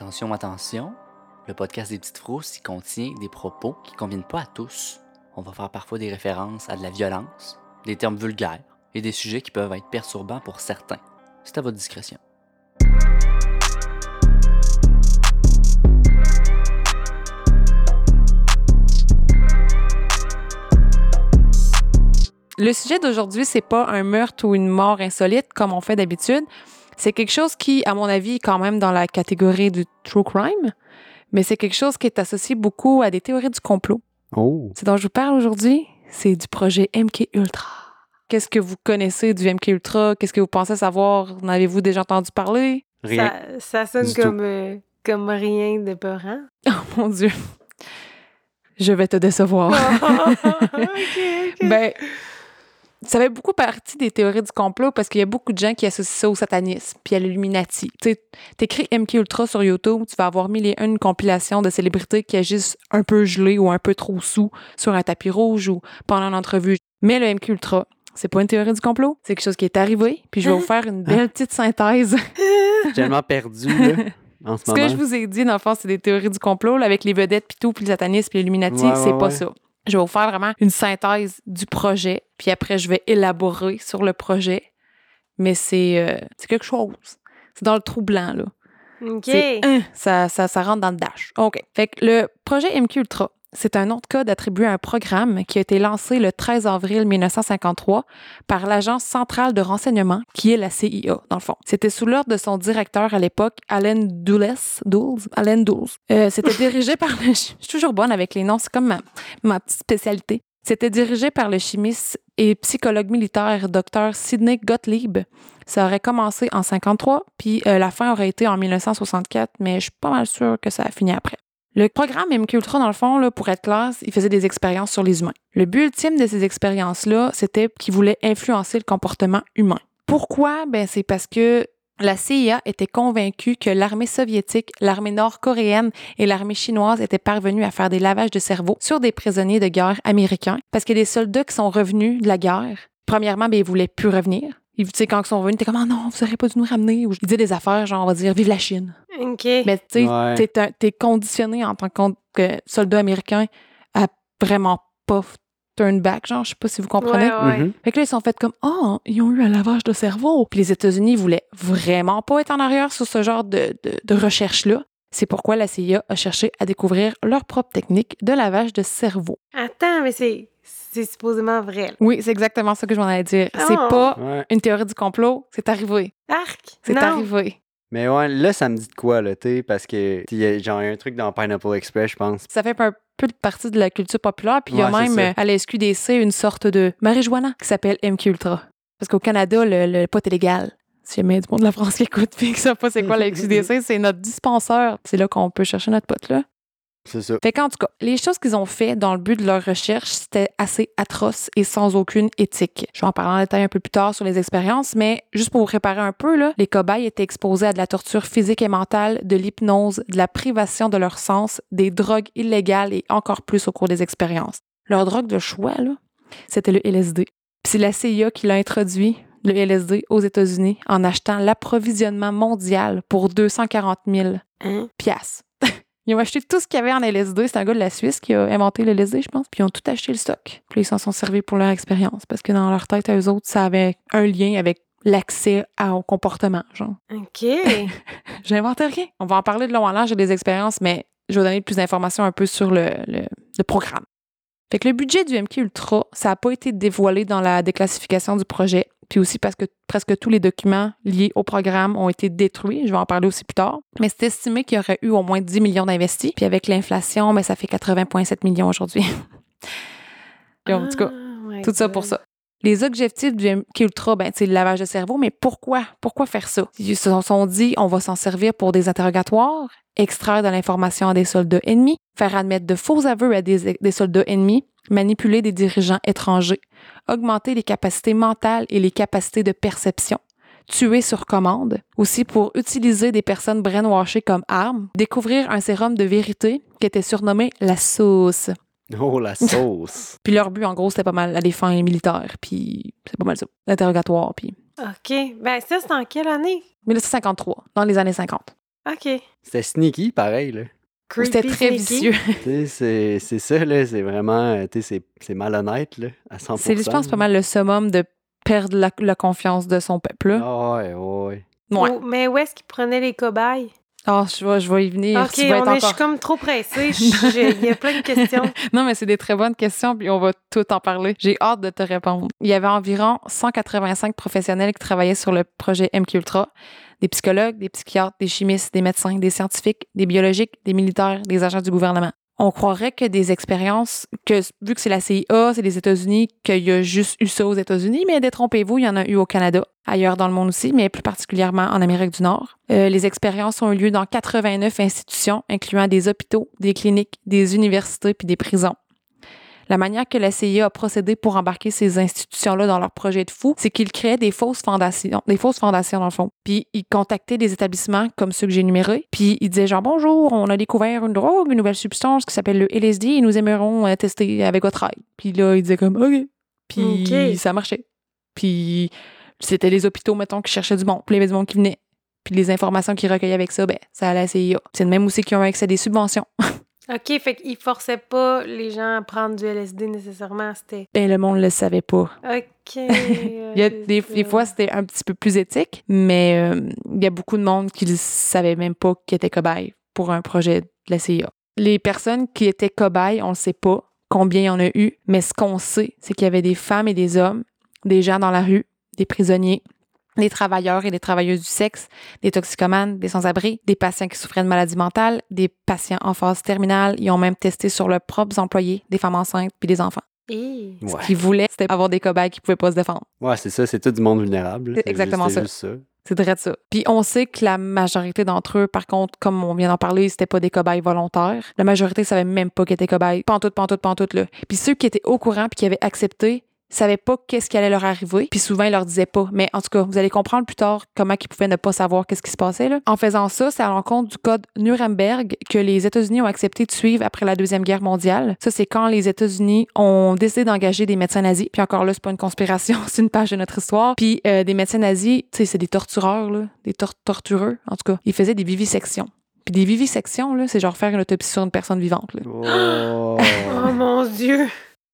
Attention, attention, le podcast des petites frousses contient des propos qui ne conviennent pas à tous. On va faire parfois des références à de la violence, des termes vulgaires et des sujets qui peuvent être perturbants pour certains. C'est à votre discrétion. Le sujet d'aujourd'hui, c'est pas un meurtre ou une mort insolite comme on fait d'habitude. C'est quelque chose qui, à mon avis, est quand même dans la catégorie du true crime, mais c'est quelque chose qui est associé beaucoup à des théories du complot. Oh. C'est dont je vous parle aujourd'hui, c'est du projet MK Ultra. Qu'est-ce que vous connaissez du MK Ultra? Qu'est-ce que vous pensez savoir? En avez-vous déjà entendu parler? Rien. Ça, ça sonne comme, euh, comme rien de peurant. Oh mon Dieu. Je vais te décevoir. ok. Ben, ça fait beaucoup partie des théories du complot parce qu'il y a beaucoup de gens qui associent ça au satanisme puis à l'Illuminati. Tu sais, t'écris MK Ultra sur YouTube, tu vas avoir mille et une compilations de célébrités qui agissent un peu gelées ou un peu trop sous sur un tapis rouge ou pendant une entrevue. Mais le MK Ultra, c'est pas une théorie du complot, c'est quelque chose qui est arrivé. Puis je vais vous faire une belle petite synthèse. Je suis tellement perdu, là, en ce Ce que je vous ai dit, dans le fond, c'est des théories du complot là, avec les vedettes puis tout, puis le satanisme puis l'Illuminati, Ouais, c'est pas ouais. ça. Je vais vous faire vraiment une synthèse du projet, puis après, je vais élaborer sur le projet. Mais c'est euh, quelque chose. C'est dans le trou blanc, là. Ok. C'est ça, ça, ça rentre dans le dash. OK. Fait que le projet MQ Ultra, c'est un nom de code attribué à un programme qui a été lancé le 13 avril 1953 par l'Agence centrale de renseignement, qui est la CIA, dans le fond. C'était sous l'ordre de son directeur à l'époque, Allen Dulles. Dulles? Allen Dulles. Euh, C'était dirigé par le... Je suis toujours bonne avec les noms, c'est comme ma, ma petite spécialité. C'était dirigé par le chimiste et psychologue militaire Dr. Sidney Gottlieb. Ça aurait commencé en 53, puis euh, la fin aurait été en 1964, mais je suis pas mal sûre que ça a fini après. Le programme MK Ultra, dans le fond, là, pour être classe, il faisait des expériences sur les humains. Le but ultime de ces expériences-là, c'était qu'il voulait influencer le comportement humain. Pourquoi? Ben, c'est parce que la CIA était convaincue que l'armée soviétique, l'armée nord-coréenne et l'armée chinoise étaient parvenues à faire des lavages de cerveau sur des prisonniers de guerre américains parce que des soldats qui sont revenus de la guerre, premièrement, ben, ils voulaient plus revenir. Ils, tu sais, quand ils sont revenus, t'es comme, ah non, vous auriez pas dû nous ramener. Ou ils disaient des affaires, genre, on va dire, vive la Chine. Ok. Mais tu sais, Ouais. t'es t'es conditionné en tant que soldat américain à vraiment pas turn back, genre, je sais pas si vous comprenez. Ouais, ouais. Mhm. Fait que là, ils sont faits comme, oh, ils ont eu un lavage de cerveau. Puis les États-Unis voulaient vraiment pas être en arrière sur ce genre de, de, de recherche-là. C'est pourquoi la CIA a cherché à découvrir leur propre technique de lavage de cerveau. Attends, mais c'est c'est supposément vrai. là. Oui, c'est exactement ça que je m'en allais dire. Ah. C'est pas Ouais. une théorie du complot, c'est arrivé. Arc! C'est non. arrivé. Mais ouais, là, ça me dit de quoi, là, tu sais, parce que il y a genre un truc dans Pineapple Express, je pense. Ça fait un peu de partie de la culture populaire. Puis il y a même euh, à la SQDC une sorte de marijuana qui s'appelle MQ Ultra. Parce qu'au Canada, le, le pot est légal. Si jamais il y a du monde de la France qui écoute puis qui ne savent pas c'est quoi la SQDC, c'est notre dispenseur. C'est là qu'on peut chercher notre pot là. C'est ça. Fait qu'en tout cas, les choses qu'ils ont fait dans le but de leur recherche, c'était assez atroce et sans aucune éthique. Je vais en parler en détail un peu plus tard sur les expériences, mais juste pour vous préparer un peu, là, les cobayes étaient exposés à de la torture physique et mentale, de l'hypnose, de la privation de leur sens, des drogues illégales et encore plus au cours des expériences. Leur drogue de choix, là, c'était le LSD. Puis c'est la CIA qui l'a introduit, le LSD, aux États-Unis en achetant l'approvisionnement mondial pour 240 000 Hein? piastres. Ils ont acheté tout ce qu'il y avait en LSD. C'est un gars de la Suisse qui a inventé le LSD, je pense. Puis ils ont tout acheté le stock. Puis ils s'en sont servis pour leur expérience. Parce que dans leur tête, à eux autres, ça avait un lien avec l'accès au comportement, genre. Ok. J'invente rien. On va en parler de long en large des expériences, mais je vais vous donner plus d'informations un peu sur le, le- le programme. Fait que le budget du MK Ultra, ça n'a pas été dévoilé dans la déclassification du projet, puis aussi parce que presque tous les documents liés au programme ont été détruits. Je vais en parler aussi plus tard. Mais c'est estimé qu'il y aurait eu au moins 10 millions d'investis. Puis avec l'inflation, mais ça fait 80,7 millions aujourd'hui. En tout cas, my tout ça pour ça. Les objectifs du Ultra, ben, c'est le lavage de cerveau, mais pourquoi? Pourquoi faire ça? Ils se sont dit, on va s'en servir pour des interrogatoires, extraire de l'information à des soldats ennemis, faire admettre de faux aveux à des, des soldats ennemis, manipuler des dirigeants étrangers, augmenter les capacités mentales et les capacités de perception, tuer sur commande, aussi pour utiliser des personnes brainwashées comme armes, découvrir un sérum de vérité qui était surnommé la sauce. Oh, la sauce. Puis leur but, en gros, c'était pas mal à des fins militaires. Puis c'est pas mal ça. L'interrogatoire. Puis OK. Ben, ça, c'est en quelle année? 1953, dans les années 50. OK. C'était sneaky, pareil, là. C'était très vicieux. Tu sais, c'est- c'est ça, là. C'est vraiment, euh, tu sais, c'est- c'est malhonnête, là, à 100%. C'est, je pense, pas mal le summum de perdre la, la confiance de son peuple. là. Ah ouais, ouais, ouais. Mais où est-ce qu'ils prenaient les cobayes? Ah, je vais, je vais y venir. OK, tu vas être on est, je suis comme trop pressée. Il y a plein de questions. Non, mais c'est des très bonnes questions, puis on va tout en parler. J'ai hâte de te répondre. Il y avait environ 185 professionnels qui travaillaient sur le projet MKUltra. Des psychologues, des psychiatres, des chimistes, des médecins, des scientifiques, des biologiques, des militaires, des agents du gouvernement. On croirait que des expériences, que vu que c'est la CIA, c'est les États-Unis, qu'il y a juste eu ça aux États-Unis, mais détrompez-vous, il y en a eu au Canada, ailleurs dans le monde aussi, mais plus particulièrement en Amérique du Nord. Euh, les expériences ont eu lieu dans 89 institutions, incluant des hôpitaux, des cliniques, des universités puis des prisons. La manière que la CIA a procédé pour embarquer ces institutions-là dans leur projet de fou, c'est qu'ils créaient des fausses fondations, des fausses fondations dans le fond. Puis ils contactaient des établissements comme ceux que j'ai énumérés, puis ils disaient genre bonjour, on a découvert une drogue, une nouvelle substance qui s'appelle le LSD et nous aimerons euh, tester avec votre aide. Puis là ils disaient comme ok, puis ça marchait. Puis c'était les hôpitaux mettons qui cherchaient du monde, puis il y avait du monde qui venait. Puis les informations qu'ils recueillaient avec ça, ben ça allait à la CIA. C'est de même aussi qui ont accès à des subventions. OK, fait qu'ils forçaient pas les gens à prendre du LSD nécessairement. C'était Ben le monde le savait pas. OK. Il y a des, des fois, c'était un petit peu plus éthique, mais euh, il y a beaucoup de monde qui ne savait même pas qu'ils étaient cobayes pour un projet de la CIA. Les personnes qui étaient cobayes, on ne sait pas combien il y en a eu, mais ce qu'on sait, c'est qu'il y avait des femmes et des hommes, des gens dans la rue, des prisonniers, des travailleurs et des travailleuses du sexe, des toxicomanes, des sans-abri, des patients qui souffraient de maladies mentales, des patients en phase terminale. Ils ont même testé sur leurs propres employés, des femmes enceintes puis des enfants. Ouais. Ce qu'ils voulaient, c'était avoir des cobayes qui pouvaient pas se défendre. Ouais, c'est ça, c'est tout du monde vulnérable. C'est exactement juste- ça. c'est juste ça. C'est vrai de ça. Puis on sait que la majorité d'entre eux, par contre, comme on vient d'en parler, c'était pas des cobayes volontaires. La majorité savait même pas qu'ils étaient cobayes. Pantoute, pantoute, pantoute, là. Puis ceux qui étaient au courant puis qui avaient accepté, savaient pas qu'est-ce qui allait leur arriver. Puis souvent, ils leur disaient pas. Mais en tout cas, vous allez comprendre plus tard comment ils pouvaient ne pas savoir qu'est-ce qui se passait, là. En faisant ça, c'est à l'encontre du code Nuremberg que les États-Unis ont accepté de suivre après la Deuxième Guerre mondiale. Ça, c'est quand les États-Unis ont décidé d'engager des médecins nazis. Puis encore là, c'est pas une conspiration, c'est une page de notre histoire. Puis euh, des médecins nazis, tu sais, c'est des tortureurs, là, des tor- tortureux, en tout cas. Ils faisaient des vivisections. Puis des vivisections, là, c'est genre faire une autopsie sur une personne vivante, là. Oh. Oh mon Dieu!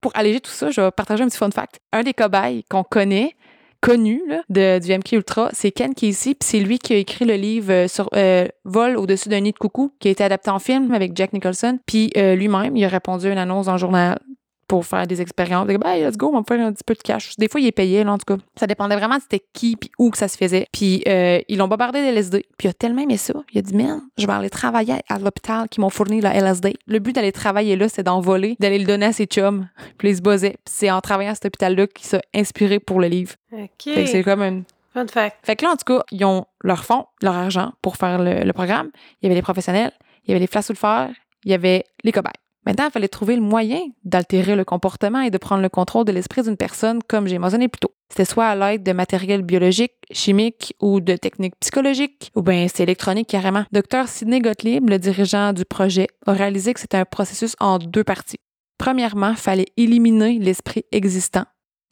Pour alléger tout ça, je vais partager un petit fun fact. Un des cobayes qu'on connaît, connu de, du MK Ultra, c'est Ken Casey, puis c'est lui qui a écrit le livre euh, sur euh, Vol au-dessus d'un nid de coucou, qui a été adapté en film avec Jack Nicholson. Puis euh, lui-même, il a répondu à une annonce dans le journal pour faire des expériences. Ben, let's go, on va me faire un petit peu de cash. Des fois, il est payé, là, en tout cas. Ça dépendait vraiment de c'était qui puis où que ça se faisait. Puis euh, ils l'ont bombardé de LSD. Puis il a tellement aimé ça. Il a dit, man, je vais aller travailler à l'hôpital qui m'ont fourni la LSD. Le but d'aller travailler là, c'est d'en voler, d'aller le donner à ses chums. Puis ils se. Puis c'est en travaillant à cet hôpital-là qu'il s'est inspiré pour le livre. OK. C'est comme une Fun fact. fait que là, en tout cas, ils ont leur fonds, leur argent pour faire le, le programme. Il y avait les professionnels, il y avait les flashs sous le fer, il y avait les cobayes. Maintenant, il fallait trouver le moyen d'altérer le comportement et de prendre le contrôle de l'esprit d'une personne, comme j'ai mentionné plus tôt. C'était soit à l'aide de matériel biologique, chimique ou de techniques psychologiques, ou bien c'était électronique carrément. Dr Sidney Gottlieb, le dirigeant du projet, a réalisé que c'était un processus en deux parties. Premièrement, il fallait éliminer l'esprit existant.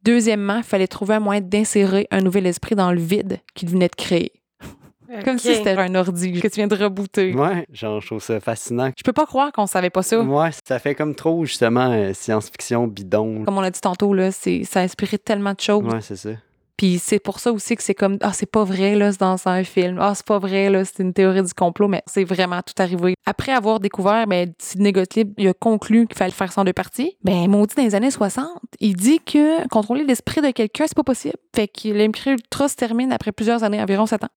Deuxièmement, il fallait trouver un moyen d'insérer un nouvel esprit dans le vide qu'il venait de créer. Comme si c'était un ordi que tu viens de rebooter. Ouais, genre, je trouve ça fascinant. Je peux pas croire qu'on savait pas ça. Ouais, ça fait comme trop, justement, euh, science-fiction bidon. Comme on a dit tantôt, là, c'est, ça a inspiré tellement de choses. Ouais, c'est ça. Puis c'est pour ça aussi que c'est comme Ah, c'est pas vrai, là, c'est dans un film. Ah, c'est pas vrai, là, c'est une théorie du complot, mais c'est vraiment tout arrivé. Après avoir découvert, ben, Sidney Gottlieb, il a conclu qu'il fallait faire ça en deux parties. Ben, maudit dans les années 60, il dit que contrôler l'esprit de quelqu'un, c'est pas possible. Fait que l'MK Ultra se termine après plusieurs années, environ sept ans.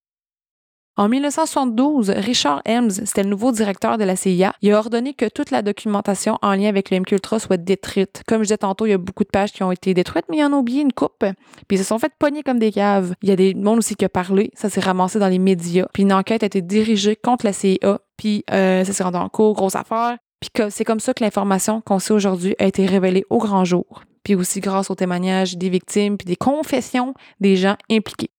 En 1972, Richard Helms, c'était le nouveau directeur de la CIA, il a ordonné que toute la documentation en lien avec le MKUltra soit détruite. Comme je disais tantôt, il y a beaucoup de pages qui ont été détruites, mais il y en a oublié une coupe. Puis ils se sont fait pogner comme des caves. Il y a des monde aussi qui a parlé, ça s'est ramassé dans les médias. Puis une enquête a été dirigée contre la CIA, puis euh, ça s'est rendu en cours, grosse affaire. Puis c'est comme ça que l'information qu'on sait aujourd'hui a été révélée au grand jour. Puis aussi grâce aux témoignages des victimes, puis des confessions des gens impliqués.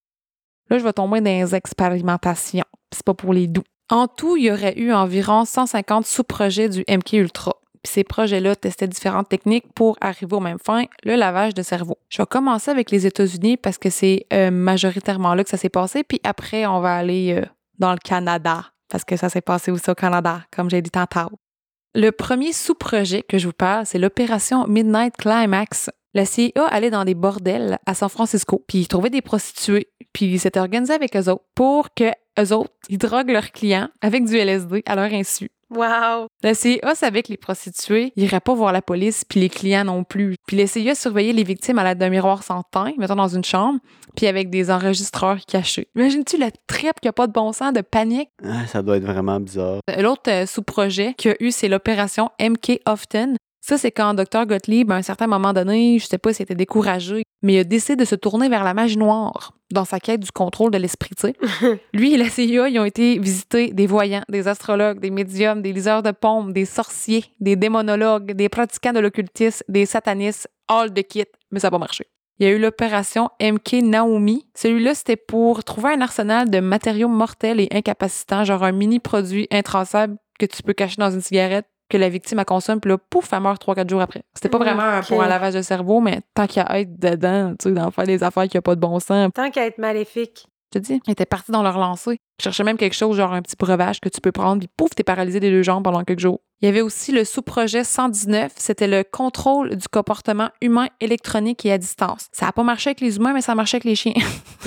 Là, je vais tomber dans les expérimentations. C'est pas pour les doux. En tout, il y aurait eu environ 150 sous-projets du MK Ultra. Puis ces projets-là testaient différentes techniques pour arriver aux mêmes fins, le lavage de cerveau. Je vais commencer avec les États-Unis parce que c'est euh, majoritairement là que ça s'est passé, puis après, on va aller euh, dans le Canada parce que ça s'est passé aussi au Canada, comme j'ai dit tantôt. Le premier sous-projet que je vous parle, c'est l'opération Midnight Climax. La CIA allait dans des bordels à San Francisco, puis ils trouvaient des prostituées, puis ils s'étaient organisés avec eux autres pour que eux autres, ils droguent leurs clients avec du LSD à leur insu. Wow! La CIA savait que les prostituées n'iraient pas voir la police, puis les clients non plus. Puis la CIA surveillait les victimes à l'aide d'un miroir sans teint, mettons dans une chambre, puis avec des enregistreurs cachés. Imagines-tu la tripe qui a pas de bon sens, de panique? Ah, ça doit être vraiment bizarre. L'autre euh, sous-projet qu'il y a eu, c'est l'opération MK Often. Ça, c'est quand Dr. Gottlieb, à un certain moment donné, je sais pas s'il était découragé, mais il a décidé de se tourner vers la magie noire dans sa quête du contrôle de l'esprit. Lui et la CIA, ils ont été visiter des voyants, des astrologues, des médiums, des liseurs de pommes, des sorciers, des démonologues, des pratiquants de l'occultisme, des satanistes, all the kit, mais ça n'a pas marché. Il y a eu l'opération MK Naomi. Celui-là, c'était pour trouver un arsenal de matériaux mortels et incapacitants, genre un mini produit intraçable que tu peux cacher dans une cigarette que la victime a consomme, puis là, pouf, elle meurt 3-4 jours après. C'était pas vraiment un- Ok. pour un lavage de cerveau, mais tant qu'il y a être dedans, tu sais, d'en faire des affaires qui a pas de bon sens. Tant qu'à être maléfique. Je te dis, ils étaient partis dans leur lancée. Ils cherchaient même quelque chose, genre un petit breuvage que tu peux prendre, puis pouf, t'es paralysé des deux jambes pendant quelques jours. Il y avait aussi le sous-projet 119, c'était le contrôle du comportement humain électronique et à distance. Ça a pas marché avec les humains, mais ça a marché avec les chiens.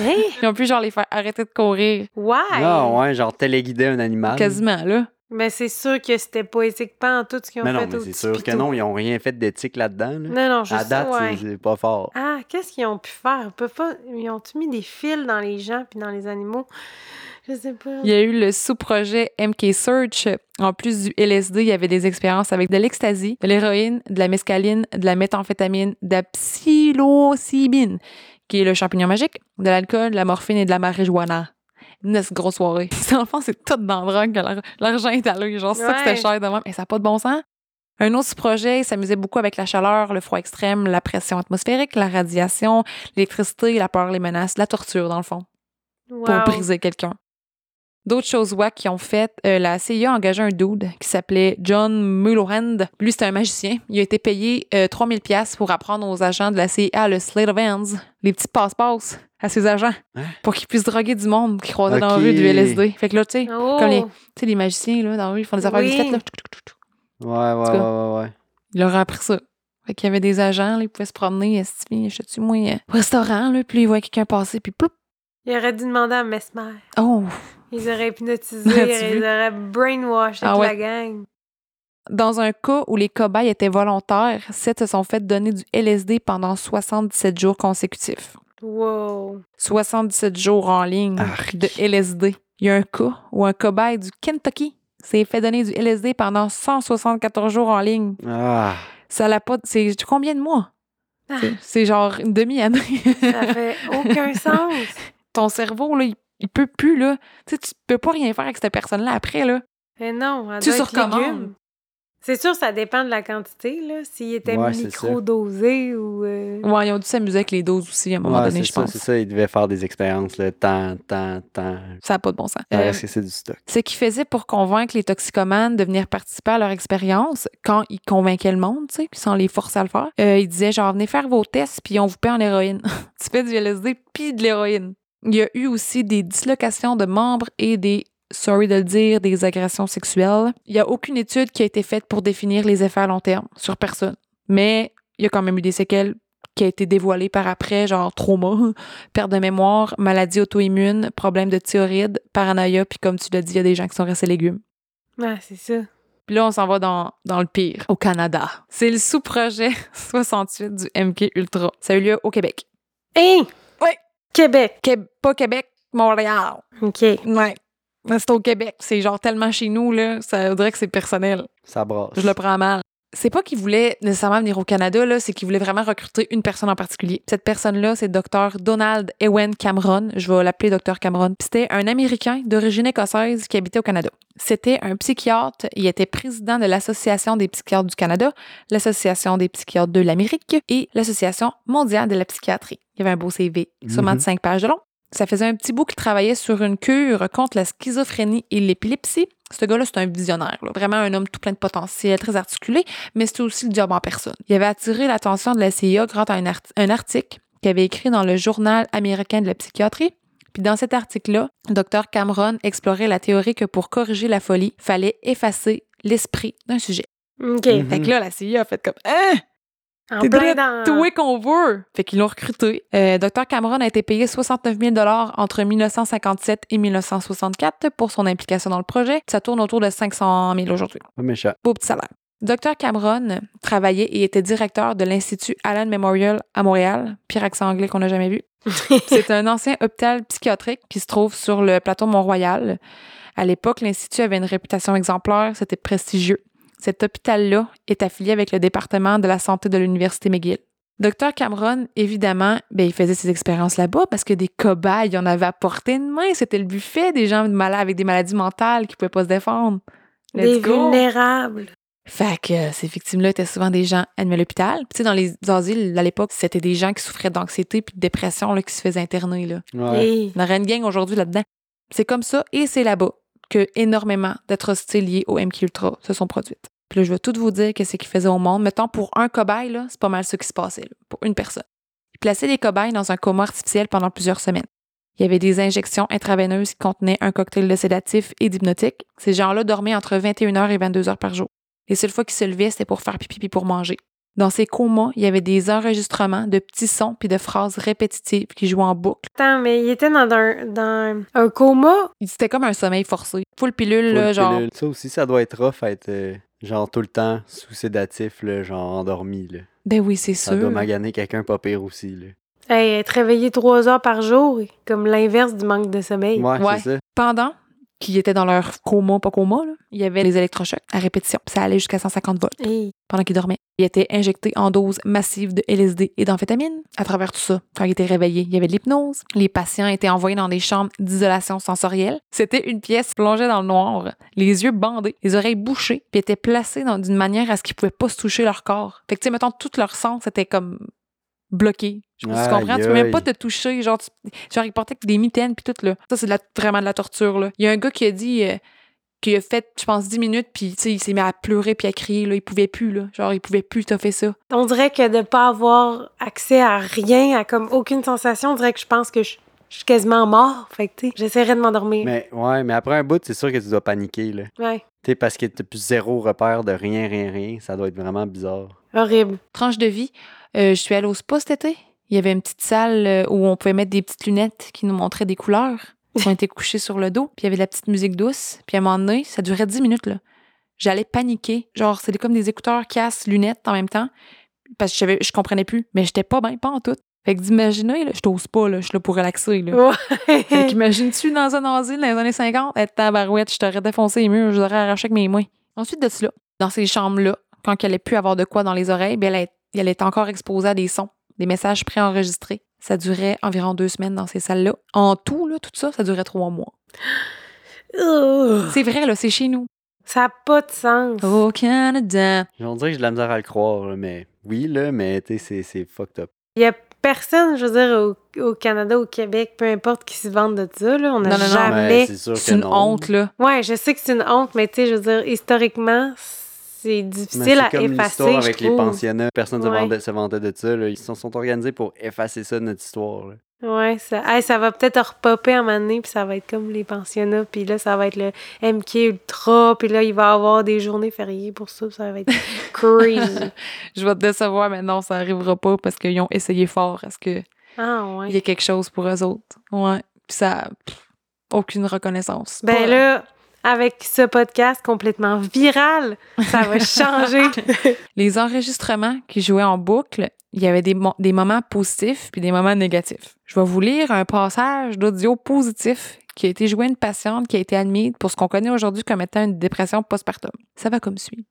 Hey! Ils ont pu genre les faire arrêter de courir. Why? Ah ouais, genre téléguider un animal. Quasiment, là. Mais c'est sûr que c'était pas éthique pas en tout ce qu'ils ont Mais non, fait mais au c'est sûr que non, ils ont rien fait d'éthique là-dedans. là. Non, non, À juste date, ouais. c'est- c'est pas fort. Ah, qu'est-ce qu'ils ont pu faire? Ils, peuvent pas... Ils ont-tu mis des fils dans les gens puis dans les animaux? Je sais pas. Il y a eu le sous-projet MK Search. En plus du LSD, il y avait des expériences avec de l'ecstasy, de l'héroïne, de la mescaline, de la méthamphétamine, de la psilocybine, qui est le champignon magique, de l'alcool, de la morphine et de la marijuana. Une grosse soirée. Dans le fond, c'est tout dans le drogue que l'ar- l'argent est allé. Genre, c'est ça que c'était cher de même. Et ça n'a pas de bon sens. Un autre projet, il s'amusait beaucoup avec la chaleur, le froid extrême, la pression atmosphérique, la radiation, l'électricité, la peur, les menaces, la torture, dans le fond Wow. pour briser quelqu'un. D'autres choses wack qui ont fait, euh, la CIA a engagé un dude qui s'appelait John Mulholland. Lui, c'était un magicien. Il a été payé euh, 3000 pièces pour apprendre aux agents de la CIA le slate of hands, les petits passe-passe à ses agents, Hein? pour qu'ils puissent droguer du monde qui croisait dans la rue du LSD. Fait que là, tu sais, Oh! comme les, tu sais, les magiciens là, dans la rue, ils font des affaires Oui. vite là. Ouais, ouais, ouais, ouais, ouais. Il leur a appris ça. Fait qu'il y avait des agents, là, ils pouvaient se promener, je sais moi, euh, au restaurant, là, puis ils voyaient quelqu'un passer, puis ploup, Il aurait dû demander à Mesmer. oh, Ils auraient hypnotisé, ils auraient brainwashed Ah toute ouais. la gang. Dans un cas où les cobayes étaient volontaires, sept se sont fait donner du LSD pendant 77 jours consécutifs. Wow. 77 jours en ligne Arc. de LSD. Il y a un cas où un cobaye du Kentucky s'est fait donner du LSD pendant 174 jours en ligne. Ah, Ça l'a pas. C'est combien de mois? Ah. C'est- genre une demi-année. Ça fait aucun sens. Ton cerveau, là, il, il peut plus, là. Tu sais, tu peux pas rien faire avec cette personne-là après, là. Mais non, elle Tu doit être légume. C'est sûr, ça dépend de la quantité, là. S'il était Ouais, micro-dosé ou... euh, Ouais, ils ont dû s'amuser avec les doses aussi à un moment ouais, donné, je ça, pense. c'est ça. Ils devaient faire des expériences, là, tant, tant, tant. Ça n'a pas de bon sens. Euh, Est-ce que c'est du stock? ce qu'ils faisaient pour convaincre les toxicomanes de venir participer à leur expérience, quand ils convainquaient le monde, tu sais, puis sans les forcer à le faire, euh, ils disaient genre, venez faire vos tests, puis on vous paie en héroïne. tu fais du LSD, puis de l'héroïne. Il y a eu aussi des dislocations de membres et des, sorry de le dire, des agressions sexuelles. Il n'y a aucune étude qui a été faite pour définir les effets à long terme sur personne. Mais il y a quand même eu des séquelles qui a été dévoilées par après, genre trauma, perte de mémoire, maladie auto-immune, problème de thyroïde, paranoïa, puis comme tu l'as dit, il y a des gens qui sont restés légumes. Ouais, c'est ça. Puis là, on s'en va dans, dans le pire, au Canada. C'est le sous-projet 68 du MK Ultra. Ça a eu lieu au Québec. Hey! Ouais. Québec. Qué- pas Québec, Montréal. OK. Ouais. C'est au Québec. C'est genre tellement chez nous, là, ça voudrait que c'est personnel. Ça brasse. Je le prends mal. C'est pas qu'ils voulaient nécessairement venir au Canada, là, c'est qu'ils voulaient vraiment recruter une personne en particulier. Cette personne-là, c'est Dr. Donald Ewen Cameron. Je vais l'appeler Dr. Cameron. C'était un Américain d'origine écossaise qui habitait au Canada. C'était un psychiatre. Il était président de l'Association des psychiatres du Canada, l'Association des psychiatres de l'Amérique et l'Association mondiale de la psychiatrie. Il y avait un beau CV, sûrement de Mhm. cinq pages de long. Ça faisait un petit bout qu'il travaillait sur une cure contre la schizophrénie et l'épilepsie. Ce gars-là, c'est un visionnaire, là. vraiment un homme tout plein de potentiel, très articulé, mais c'était aussi le job en personne. Il avait attiré l'attention de la CIA grâce à un, art- un article qu'il avait écrit dans le Journal américain de la psychiatrie, Puis dans cet article-là, Dr. Cameron explorait la théorie que pour corriger la folie, fallait effacer l'esprit d'un sujet. OK. Fait que là, la CIA a fait comme Hein? En T'es dans... tout est qu'on veut. Fait qu'ils l'ont recruté. Euh, Dr. Cameron a été payé 69 000 entre 1957 et 1964 pour son implication dans le projet. Ça tourne autour de 500 000 aujourd'hui. Pas méchant. Beau petit salaire. Dr. Cameron travaillait et était directeur de l'Institut Allen Memorial à Montréal. Pire accent anglais qu'on n'a jamais vu. C'est un ancien hôpital psychiatrique qui se trouve sur le plateau Mont-Royal. À l'époque, l'Institut avait une réputation exemplaire, c'était prestigieux. Cet hôpital-là est affilié avec le département de la santé de l'Université McGill. Dr. Cameron, évidemment, ben, il faisait ses expériences là-bas parce que des cobayes, il en avait à portée de main. C'était le buffet des gens malades avec des maladies mentales qui ne pouvaient pas se défendre. Let's Des go! vulnérables. Fait que euh, ces victimes-là étaient souvent des gens admis à l'hôpital. Tu sais, dans les asiles, à l'époque, c'était des gens qui souffraient d'anxiété puis de dépression là, qui se faisaient interner. Là. Ouais. Hey. On aurait une gang aujourd'hui là-dedans. C'est comme ça, et c'est là-bas que énormément d'atrocités liées au MK Ultra se sont produites. Puis là, je vais tout vous dire qu'est-ce qu'ils faisaient au monde. Mettons, pour un cobaye, c'est pas mal ce qui se passait, pour une personne. Ils plaçaient les cobayes dans un coma artificiel pendant plusieurs semaines. Il y avait des injections intraveineuses qui contenaient un cocktail de sédatifs et d'hypnotiques. Ces gens-là dormaient entre 21h et 22h par jour. Les seules fois qu'ils se levaient, c'était pour faire pipi pour manger. Dans ces comas, il y avait des enregistrements de petits sons puis de phrases répétitives qui jouaient en boucle. Attends, mais il était dans un, dans un coma? C'était comme un sommeil forcé. Full pilule, Full là, genre. pilule. Ça aussi, ça doit être rough à être euh, genre tout le temps sous sédatif, là, genre endormi. Là. Ben oui, c'est Ça sûr. doit maganer quelqu'un pas pire aussi. Là. Hey, être réveillé trois heures par jour, comme l'inverse du manque de sommeil. Ouais, Ouais. c'est ça. Pendant qu'ils étaient dans leur coma, pas coma, là, il y avait les électrochocs à répétition. Ça allait jusqu'à 150 volts Hey. pendant qu'ils dormaient. Ils étaient injectés en doses massives de LSD et d'amphétamine. À travers tout ça, quand ils étaient réveillés, il y avait de l'hypnose. Les patients étaient envoyés dans des chambres d'isolation sensorielle. C'était une pièce plongée dans le noir, les yeux bandés, les oreilles bouchées, puis étaient placés dans- d'une manière à ce qu'ils pouvaient pas se toucher leur corps. Fait que, tu sais, mettons, tout leur sens était comme bloqué. Je sais pas si tu comprends? Tu peux même pas te toucher. Genre, tu- genre ils portaient des mitaines puis tout, là. Ça, c'est de la- vraiment de la torture, là. Il y a un gars qui a dit euh, qu'il a fait, je pense, 10 minutes, puis, tu sais, il s'est mis à pleurer puis à crier, là. Il pouvait plus, là. Genre, il pouvait plus fait ça. On dirait que de pas avoir accès à rien, à comme aucune sensation, on dirait que je pense que je, je suis quasiment mort. Fait que, tu sais, j'essaierai de m'endormir. Mais ouais, mais après un bout, c'est sûr que tu dois paniquer. Là. Ouais. Tu sais, parce que t'as plus zéro repère de rien, rien, rien. Ça doit être vraiment bizarre. Horrible. Tranche de vie. euh, je suis allée au spa cet été. Il y avait une petite salle euh, où on pouvait mettre des petites lunettes qui nous montraient des couleurs. On était couchés sur le dos, puis il y avait de la petite musique douce. Puis à un moment donné, ça durait 10 minutes, là. J'allais paniquer. Genre, c'était comme des écouteurs, casse, lunettes en même temps. Parce que je, savais, je comprenais plus. Mais j'étais pas bien, pas en tout. Fait que d'imaginer, là, je t'ose pas, là. Je suis là pour relaxer, là. Fait Ouais. qu'imagine-tu dans un asile dans les années 50, être tabarouette, je t'aurais défoncé les murs, je l'aurais arraché avec mes mains. Ensuite de cela, dans ces chambres-là, quand il allait plus avoir de quoi dans les oreilles, bien, elle, elle était encore exposée à des sons, des messages préenregistrés. Ça durait environ deux semaines dans ces salles-là. En tout, là, tout ça, ça durait trois mois. C'est vrai, là, c'est chez nous. Ça n'a pas de sens. Au Canada. On dirait que j'ai de la misère à le croire, là, mais oui, là, mais tu sais, c'est- c'est fucked up. Il y a personne, je veux dire, au, au Canada, au Québec, peu importe, qui se vende de ça. Là. On n'a Non, non, non. jamais. Ouais, c'est sûr C'est que une non. honte, là. Ouais, je sais que c'est une honte, mais tu sais, je veux dire, historiquement, c'est difficile à comme effacer. l'histoire je avec les pensionnats. Personne ne Ouais. se vantait de ça. Là. Ils se sont organisés pour effacer ça de notre histoire. là. Ouais, ça, hey, ça va peut-être repopper un moment donné, puis ça va être comme les pensionnats, puis là, ça va être le MK Ultra, puis là, il va y avoir des journées fériées pour ça, ça va être crazy. Je vais te décevoir, mais non, ça arrivera pas parce qu'ils ont essayé fort. Est-ce que ah il y a quelque chose pour eux autres? Ouais. Puis ça, pff, aucune reconnaissance. Ben Pas- là, avec ce podcast complètement viral, ça va changer. Les enregistrements qui jouaient en boucle, il y avait des, mo- des moments positifs puis des moments négatifs. Je vais vous lire un passage d'audio positif qui a été joué à une patiente qui a été admise pour ce qu'on connaît aujourd'hui comme étant une dépression postpartum. Ça va comme suit.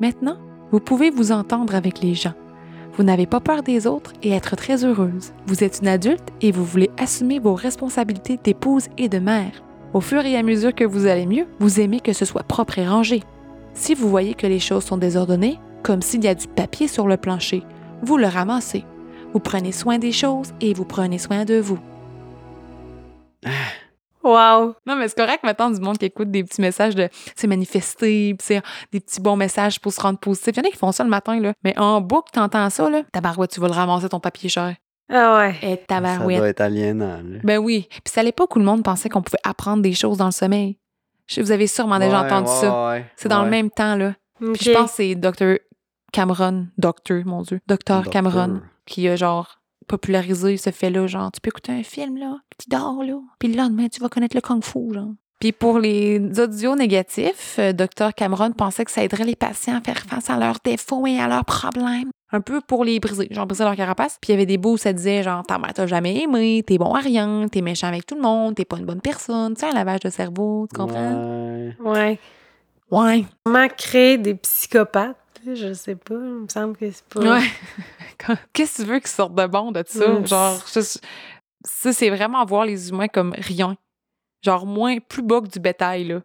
Maintenant, vous pouvez vous entendre avec les gens. Vous n'avez pas peur des autres et être très heureuse. Vous êtes une adulte et vous voulez assumer vos responsabilités d'épouse et de mère. Au fur et à mesure que vous allez mieux, vous aimez que ce soit propre et rangé. Si vous voyez que les choses sont désordonnées, comme s'il y a du papier sur le plancher, vous le ramassez. Vous prenez soin des choses et vous prenez soin de vous. wow. Non, mais c'est correct maintenant du monde qui écoute des petits messages de c'est manifester, pis des petits bons messages pour se rendre positif. Il y en a qui font ça le matin, là. Mais en boucle, t'entends ça, là. Tabarouette, tu vas le ramasser ton papier cher. Ah ouais. Et Ça tabarouette. doit être aliénant, là. Ben oui. Puis c'est à Ça l'époque doit être aliénant, là. Ben oui. Puis c'est à l'époque où le monde pensait qu'on pouvait apprendre des choses dans le sommeil. Je- Vous avez sûrement déjà Ouais, entendu ouais, ça. ouais, C'est dans le même temps, là. Puis je pense que c'est Dr. Cameron, Docteur, mon Dieu, Docteur Docteur. Cameron, qui a genre popularisé ce fait-là. Genre, tu peux écouter un film, là, puis tu dors, là. Puis le lendemain, tu vas connaître le kung-fu, genre. Puis pour les audios négatifs, euh, Dr. Cameron pensait que ça aiderait les patients à faire face à leurs défauts et à leurs problèmes. Un peu pour les briser, genre briser leur carapace. Puis il y avait des bouts où ça disait genre ta mère t'a jamais aimé, t'es bon à rien, t'es méchant avec tout le monde, t'es pas une bonne personne, tu sais, un lavage de cerveau, tu comprends? Ouais. Ouais. Ouais. Comment créer des psychopathes? Je sais pas. Il me semble que c'est pas. Ouais. Qu'est-ce que tu veux qu'ils sortent de bon de ça? Genre, je- ça, c'est vraiment voir les humains comme rien. Genre, moins, plus bas que du bétail, là.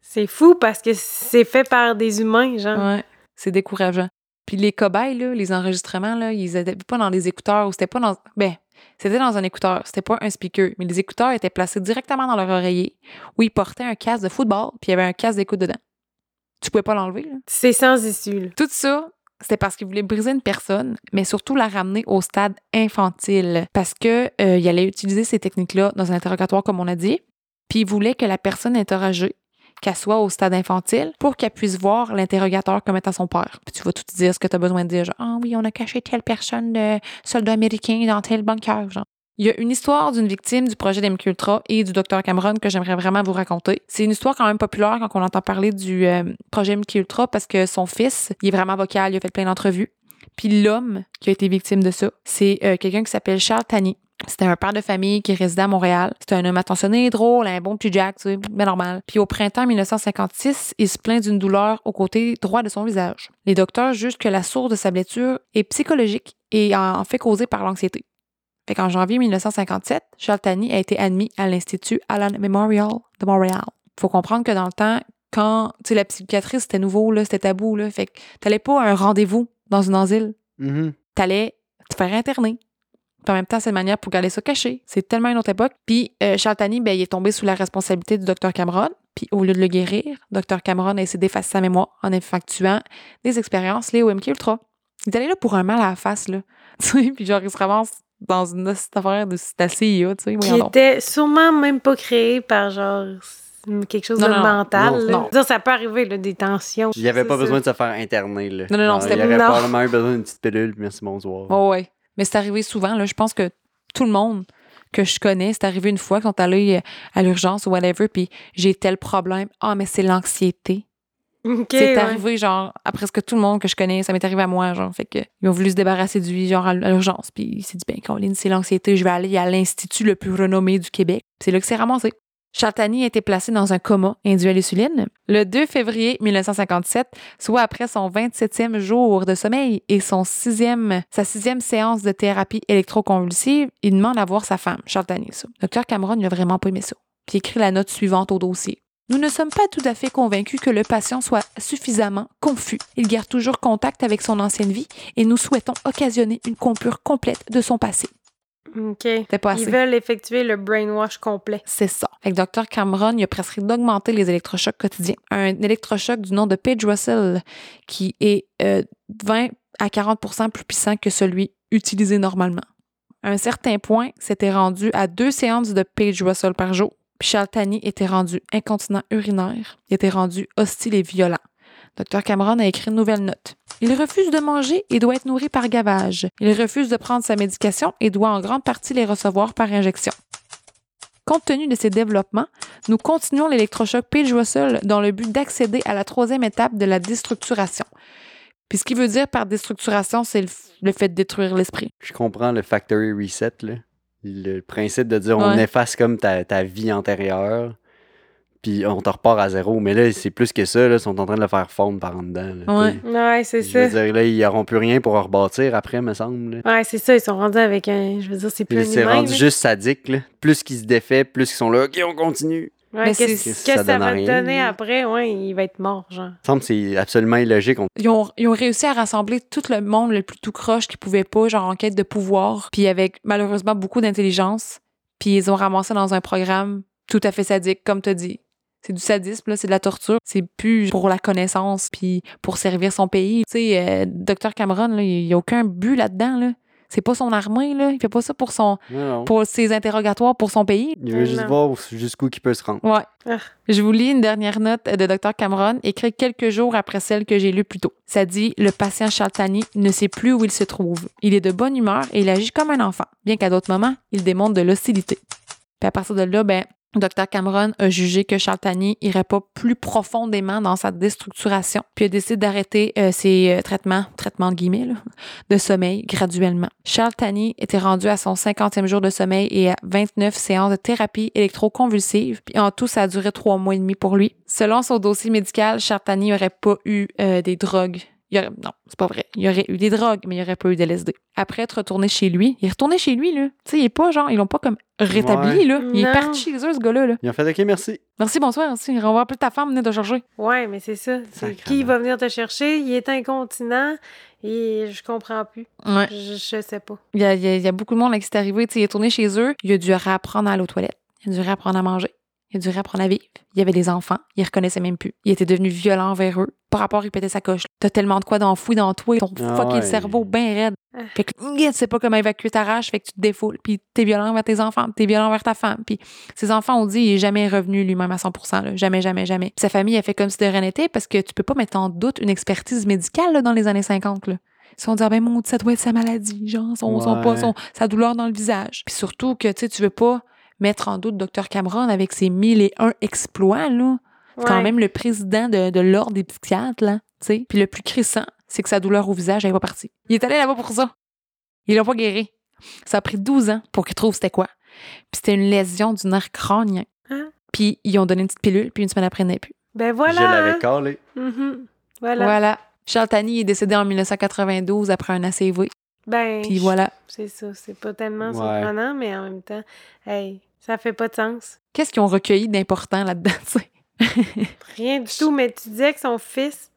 C'est fou parce que c'est fait par des humains, genre. Ouais. C'est décourageant. Puis les cobayes, là, les enregistrements, là, ils étaient pas dans des écouteurs ou c'était pas dans. Ben, c'était dans un écouteur. C'était pas un speaker. Mais les écouteurs étaient placés directement dans leur oreiller où ils portaient un casque de football puis il y avait un casque d'écoute dedans. Tu pouvais pas l'enlever, là. C'est sans issue, là. Tout ça, c'était parce qu'il voulait briser une personne, mais surtout la ramener au stade infantile. Parce que euh, il allait utiliser ces techniques-là dans un interrogatoire, comme on a dit. Puis il voulait que la personne interrogée, qu'elle soit au stade infantile, pour qu'elle puisse voir l'interrogateur comme étant son père. Puis tu vas tout dire ce que tu as besoin de dire. Ah oui, on a caché telle personne de soldat américain dans tel bunker. Genre. Il y a une histoire d'une victime du projet d'MQ Ultra et du docteur Cameron que j'aimerais vraiment vous raconter. C'est une histoire quand même populaire quand on entend parler du euh, projet MQ Ultra parce que son fils, il est vraiment vocal, il a fait plein d'entrevues. Puis l'homme qui a été victime de ça, c'est euh, quelqu'un qui s'appelle Charles Tani. C'était un père de famille qui résidait à Montréal. C'était un homme attentionné, drôle, un bon petit Jack, tu sais, bien normal. Puis au printemps 1956, il se plaint d'une douleur au côté droit de son visage. Les docteurs jugent que la source de sa blessure est psychologique et en fait causée par l'anxiété. Fait qu'en janvier 1957, Charles Tani a été admis à l'Institut Allen Memorial de Montréal. Faut comprendre que dans le temps, quand, tu sais, la psychiatrie, c'était nouveau, là, c'était tabou, là. Fait que t'allais pas à un rendez-vous dans une asile. Mhm. T'allais te faire interner. Puis en même temps, c'est une manière pour garder ça caché. C'est tellement une autre époque. Puis euh, Charles Tani, ben, il est tombé sous la responsabilité du docteur Cameron. Puis au lieu de le guérir, docteur Cameron a essayé d'effacer sa mémoire en effectuant des expériences liées au MK Ultra. Il est allé là pour un mal à la face, là. Puis genre, il se ramasse dans une affaire de la CIA, tu sais. Qui donc. était sûrement même pas créé par genre quelque chose Non, de non, mental. non, là. ça peut arriver, là, des tensions. Il n'y avait pas ça. besoin de se faire interner, là. Non, non, non, Il aurait Non. probablement eu besoin d'une petite pilule, puis merci, bonsoir. Oh, ouais. Mais c'est arrivé souvent, là. Je pense que tout le monde que je connais, c'est arrivé une fois qu'ils sont allés euh, à l'urgence ou whatever, puis j'ai tel problème. Ah, mais c'est l'anxiété. C'est ouais. arrivé, genre, à presque tout le monde que je connais, ça m'est arrivé à moi, genre. Fait que, ils ont voulu se débarrasser de lui, genre, à l'urgence. Puis il s'est dit, ben, Colin, c'est l'anxiété, je vais aller à l'Institut le plus renommé du Québec. C'est là que c'est ramassé. Chartani a été placé dans un coma induit à l'insuline le 2 février 1957, soit après son 27e jour de sommeil et son sixième, sa sixième séance de thérapie électroconvulsive. Il demande à voir sa femme, Chartani, ça. Docteur Cameron, il a vraiment pas aimé ça. Puis écrit la note suivante au dossier. Nous ne sommes pas tout à fait convaincus que le patient soit suffisamment confus. Il garde toujours contact avec son ancienne vie et nous souhaitons occasionner une coupure complète de son passé. OK. C'était pas assez. Ils veulent effectuer le brainwash complet. C'est ça. Fait que Dr. Cameron, il a prescrit d'augmenter les électrochocs quotidiens. Un électrochoc du nom de Page Russell, qui est euh, 20 à 40% plus puissant que celui utilisé normalement. À un certain point, c'était rendu à deux séances de Page Russell par jour. Puis Charles Tani était rendu incontinent urinaire. Il était rendu hostile et violent. Dr. Cameron a écrit une nouvelle note. Il refuse de manger et doit être nourri par gavage. Il refuse de prendre sa médication et doit en grande partie les recevoir par injection. Compte tenu de ces développements, nous continuons l'électrochoc Page Russell dans le but d'accéder à la troisième étape de la déstructuration. Puis ce qui veut dire par déstructuration, c'est le, le fait de détruire l'esprit. Je comprends le factory reset, là. Le principe de dire on Ouais. efface comme ta, ta vie antérieure, puis on te repart à zéro. Mais là, c'est plus que ça, là. Ils sont en train de le faire fondre par en dedans. là, Ouais. c'est Je ça. veux dire, là, ils n'auront plus rien pour rebâtir après, me semble. là. Ouais, c'est ça. Ils sont rendus avec un. Je veux dire, c'est plus C'est rendu là. juste sadique, là. Plus qu'ils se défait, plus qu'ils sont là, OK, on continue. Ouais, Mais qu'est-ce ça que ça donne va te rien. donner après? Ouais, il va être mort, genre. Il me semble que c'est absolument illogique. On- Ils ont, ils ont réussi à rassembler tout le monde le plus tout croche qu'ils pouvaient pas, genre en quête de pouvoir, puis avec malheureusement beaucoup d'intelligence, puis ils ont ramassé dans un programme tout à fait sadique, comme tu dit. C'est du sadisme, là, c'est de la torture. C'est plus pour la connaissance, puis pour servir son pays. Tu sais, euh, Dr. Cameron, là, il n'y a aucun but là-dedans. Là. C'est pas son armée, là. Il fait pas ça pour son Non, non. pour ses interrogatoires pour son pays. Il veut juste voir jusqu'où il peut se rendre. Ouais. Ah. Je vous lis une dernière note de Dr Cameron, écrite quelques jours après celle que j'ai lue plus tôt. Ça dit Le patient Charles Tani ne sait plus où il se trouve. Il est de bonne humeur et il agit comme un enfant, bien qu'à d'autres moments, il démontre de l'hostilité. Puis à partir de là, ben, Dr Cameron a jugé que Charles Tani irait pas plus profondément dans sa déstructuration, puis a décidé d'arrêter euh, ses euh, traitements, traitements de guillemets, de sommeil graduellement. Charles était rendu à son 50e jour de sommeil et à 29 séances de thérapie électroconvulsive. Puis en tout, ça a duré trois mois et demi pour lui. Selon son dossier médical, Charles n'aurait pas eu euh, des drogues. Il aurait- non, c'est pas vrai. Il aurait eu des drogues, mais il aurait pas eu de LSD. Après être retourné chez lui, il est retourné chez lui, là. Tu sais, il est pas genre, ils l'ont pas comme rétabli, Ouais. là. Il est parti chez eux, ce gars-là, là. Il a fait OK, merci. Merci, bonsoir, merci. On va appeler ta femme, venez te chercher. Ouais, mais c'est ça. C'est qui va venir te chercher? Il est incontinent et je comprends plus. Ouais. Je, je sais pas. Il y a, il y a- il y a beaucoup de monde là, qui est arrivé. Tu sais, il est tourné chez eux. Il a dû réapprendre à aller aux toilettes. Il a dû réapprendre à manger. Il a dû réapprendre à vivre. Il y avait des enfants. Il reconnaissait même plus. Il était devenu violent envers eux. Par rapport, il pétait sa coche. T'as tellement de quoi d'enfoui dans toi. Ils t'ont Ah ouais. cerveau bien raide. Ah. Fait que tu sais pas comment évacuer ta rage. Fait que tu te défoules. Puis t'es violent envers tes enfants. T'es violent envers ta femme. Puis ses enfants ont dit il est jamais revenu lui-même à 100 là. Jamais, jamais, jamais. Puis sa famille a fait comme si de rien n'était parce que tu peux pas mettre en doute une expertise médicale là, dans les années 50. Là. Ils sont dit, ah ben mon Dieu, ça doit être sa maladie, genre, son, son, Ouais. pas- son- sa douleur dans le visage. Puis surtout que, tu sais, tu veux pas mettre en doute Dr Cameron avec ses mille et un exploits, là. C'est quand même le président de, de l'ordre des psychiatres, là, tu sais. Puis le plus crissant, c'est que sa douleur au visage, elle est pas partie. Il est allé là-bas pour ça. Ils l'ont pas guéri. Ça a pris 12 ans pour qu'ils trouvent c'était quoi. Puis c'était une lésion du nerf crânien. Hein? Puis ils ont donné une petite pilule, puis une semaine après, il n'y en avait plus. Ben voilà. Je l'avais calé. Mhm. Voilà. Voilà. Charles Tani est décédé en 1992 après un ACV. Ben, Puis voilà. c'est ça. C'est pas tellement Ouais. surprenant, mais en même temps, hey, ça fait pas de sens. Qu'est-ce qu'ils ont recueilli d'important là-dedans, tu sais? Rien du tout. Mais tu disais que son fils,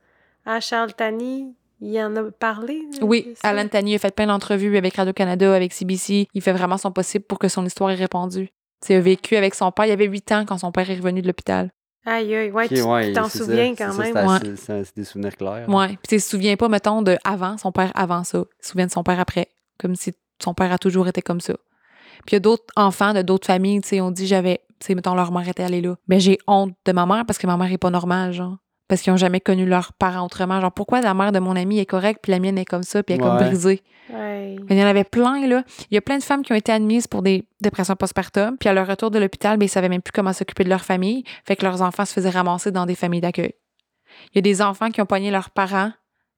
à Charles Tani, il en a parlé. là, Oui? Alan Tani a fait plein d'entrevues avec Radio-Canada, avec CBC. Il fait vraiment son possible pour que son histoire est répandue. Il a vécu avec son père. Il avait 8 ans quand son père est revenu de l'hôpital. Aïe, aïe. Ouais, tu ouais, tu t'en ça. souviens quand même. c'est Ouais. C'est des souvenirs clairs. Ouais. Puis tu te souviens pas, mettons, de avant, son père avant ça. Il se souvient de son père après. Comme si son père a toujours été comme ça. Puis il y a d'autres enfants de d'autres familles, tu sais, on dit j'avais, tu sais, mettons, leur mère était allée là. Mais j'ai honte de ma mère parce que ma mère est pas normale, genre. Parce qu'ils ont jamais connu leurs parents autrement. Genre, pourquoi la mère de mon ami est correcte puis la mienne est comme ça puis elle est comme brisée? Ouais. Il y en avait plein, là. Il y a plein de femmes qui ont été admises pour des dépressions postpartum. Puis à leur retour de l'hôpital, ben, ils savaient même plus comment s'occuper de leur famille. Fait que leurs enfants se faisaient ramasser dans des familles d'accueil. Il y a des enfants qui ont pogné leurs parents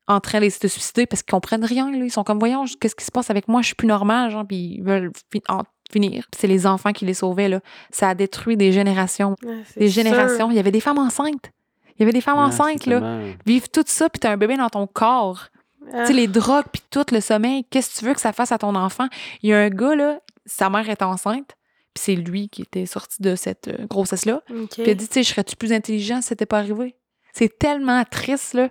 en train de se suicider parce qu'ils comprennent rien, là. Ils sont comme, voyons, qu'est-ce qui se passe avec moi? Je suis plus normal, genre, puis ils veulent en finir. C'est les enfants qui les sauvaient, là. Ça a détruit des générations. Des sûr. générations. Il y avait des femmes enceintes. Il y avait des femmes Ah, enceintes, là. tellement- Vivre tout ça, puis t'as un bébé dans ton corps. Ah, Tu sais, les drogues, puis tout le sommeil, qu'est-ce que tu veux que ça fasse à ton enfant? Il y a un gars, là, sa mère est enceinte, puis c'est lui qui était sorti de cette euh, grossesse-là. Puis il a dit, tu sais, je serais-tu plus intelligent si c'était pas arrivé? C'est tellement triste, là.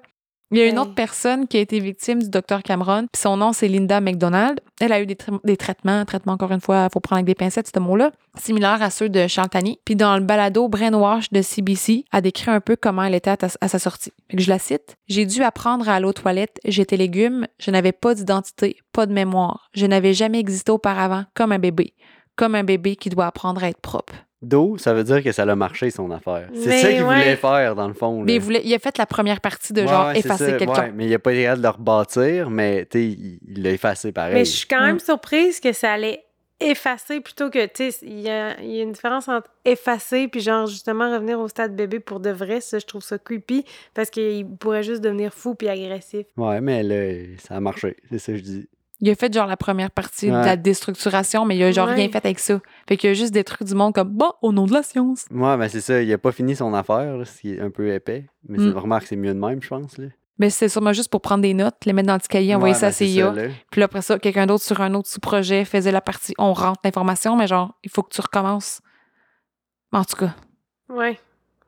Il y a une autre personne qui a été victime du docteur Cameron, puis son nom, c'est Linda McDonald. Elle a eu des, tra- des traitements, traitements, encore une fois, il faut prendre avec des pincettes, ce mot-là, similaires à ceux de Charles Tani. Puis dans le balado Brainwash de CBC, a décrit un peu comment elle était à, sa sortie. Je la cite. J'ai dû apprendre à aller aux toilettes. J'étais légume. Je n'avais pas d'identité, pas de mémoire. Je n'avais jamais existé auparavant comme un bébé. Comme un bébé qui doit apprendre à être propre. D'eau, ça veut dire que ça l'a marché, son affaire. C'est ça qu'il ouais. voulait faire, dans le fond. Mais il, voulait- il a fait la première partie de Ouais, genre effacer quelqu'un. ouais, mais il a pas été capable de le rebâtir, mais tu sais, il l'a effacé pareil. Mais je suis quand même Mm. surprise que ça allait effacer plutôt que, tu sais, il y a, il y a une différence entre effacer puis genre justement revenir au stade bébé pour de vrai. Ça, je trouve ça creepy parce qu'il pourrait juste devenir fou puis agressif. Ouais, mais là, ça a marché, c'est ça que je dis. Il a fait genre la première partie de la déstructuration, mais il a genre Ouais. rien fait avec ça. Fait qu'il a juste détruit du monde comme bon au nom de la science. Ouais, ben c'est ça, il a pas fini son affaire, là, ce qui est un peu épais. Mais Mm. c'est remarque, c'est mieux de même, je pense. Là. Mais c'est sûrement juste pour prendre des notes, les mettre dans le petit cahier, envoyer Ouais, ça à ben, c'est CIA. là. Puis là, après ça, quelqu'un d'autre sur un autre sous-projet faisait la partie on rentre l'information, mais genre, il faut que tu recommences. En tout cas. Ouais.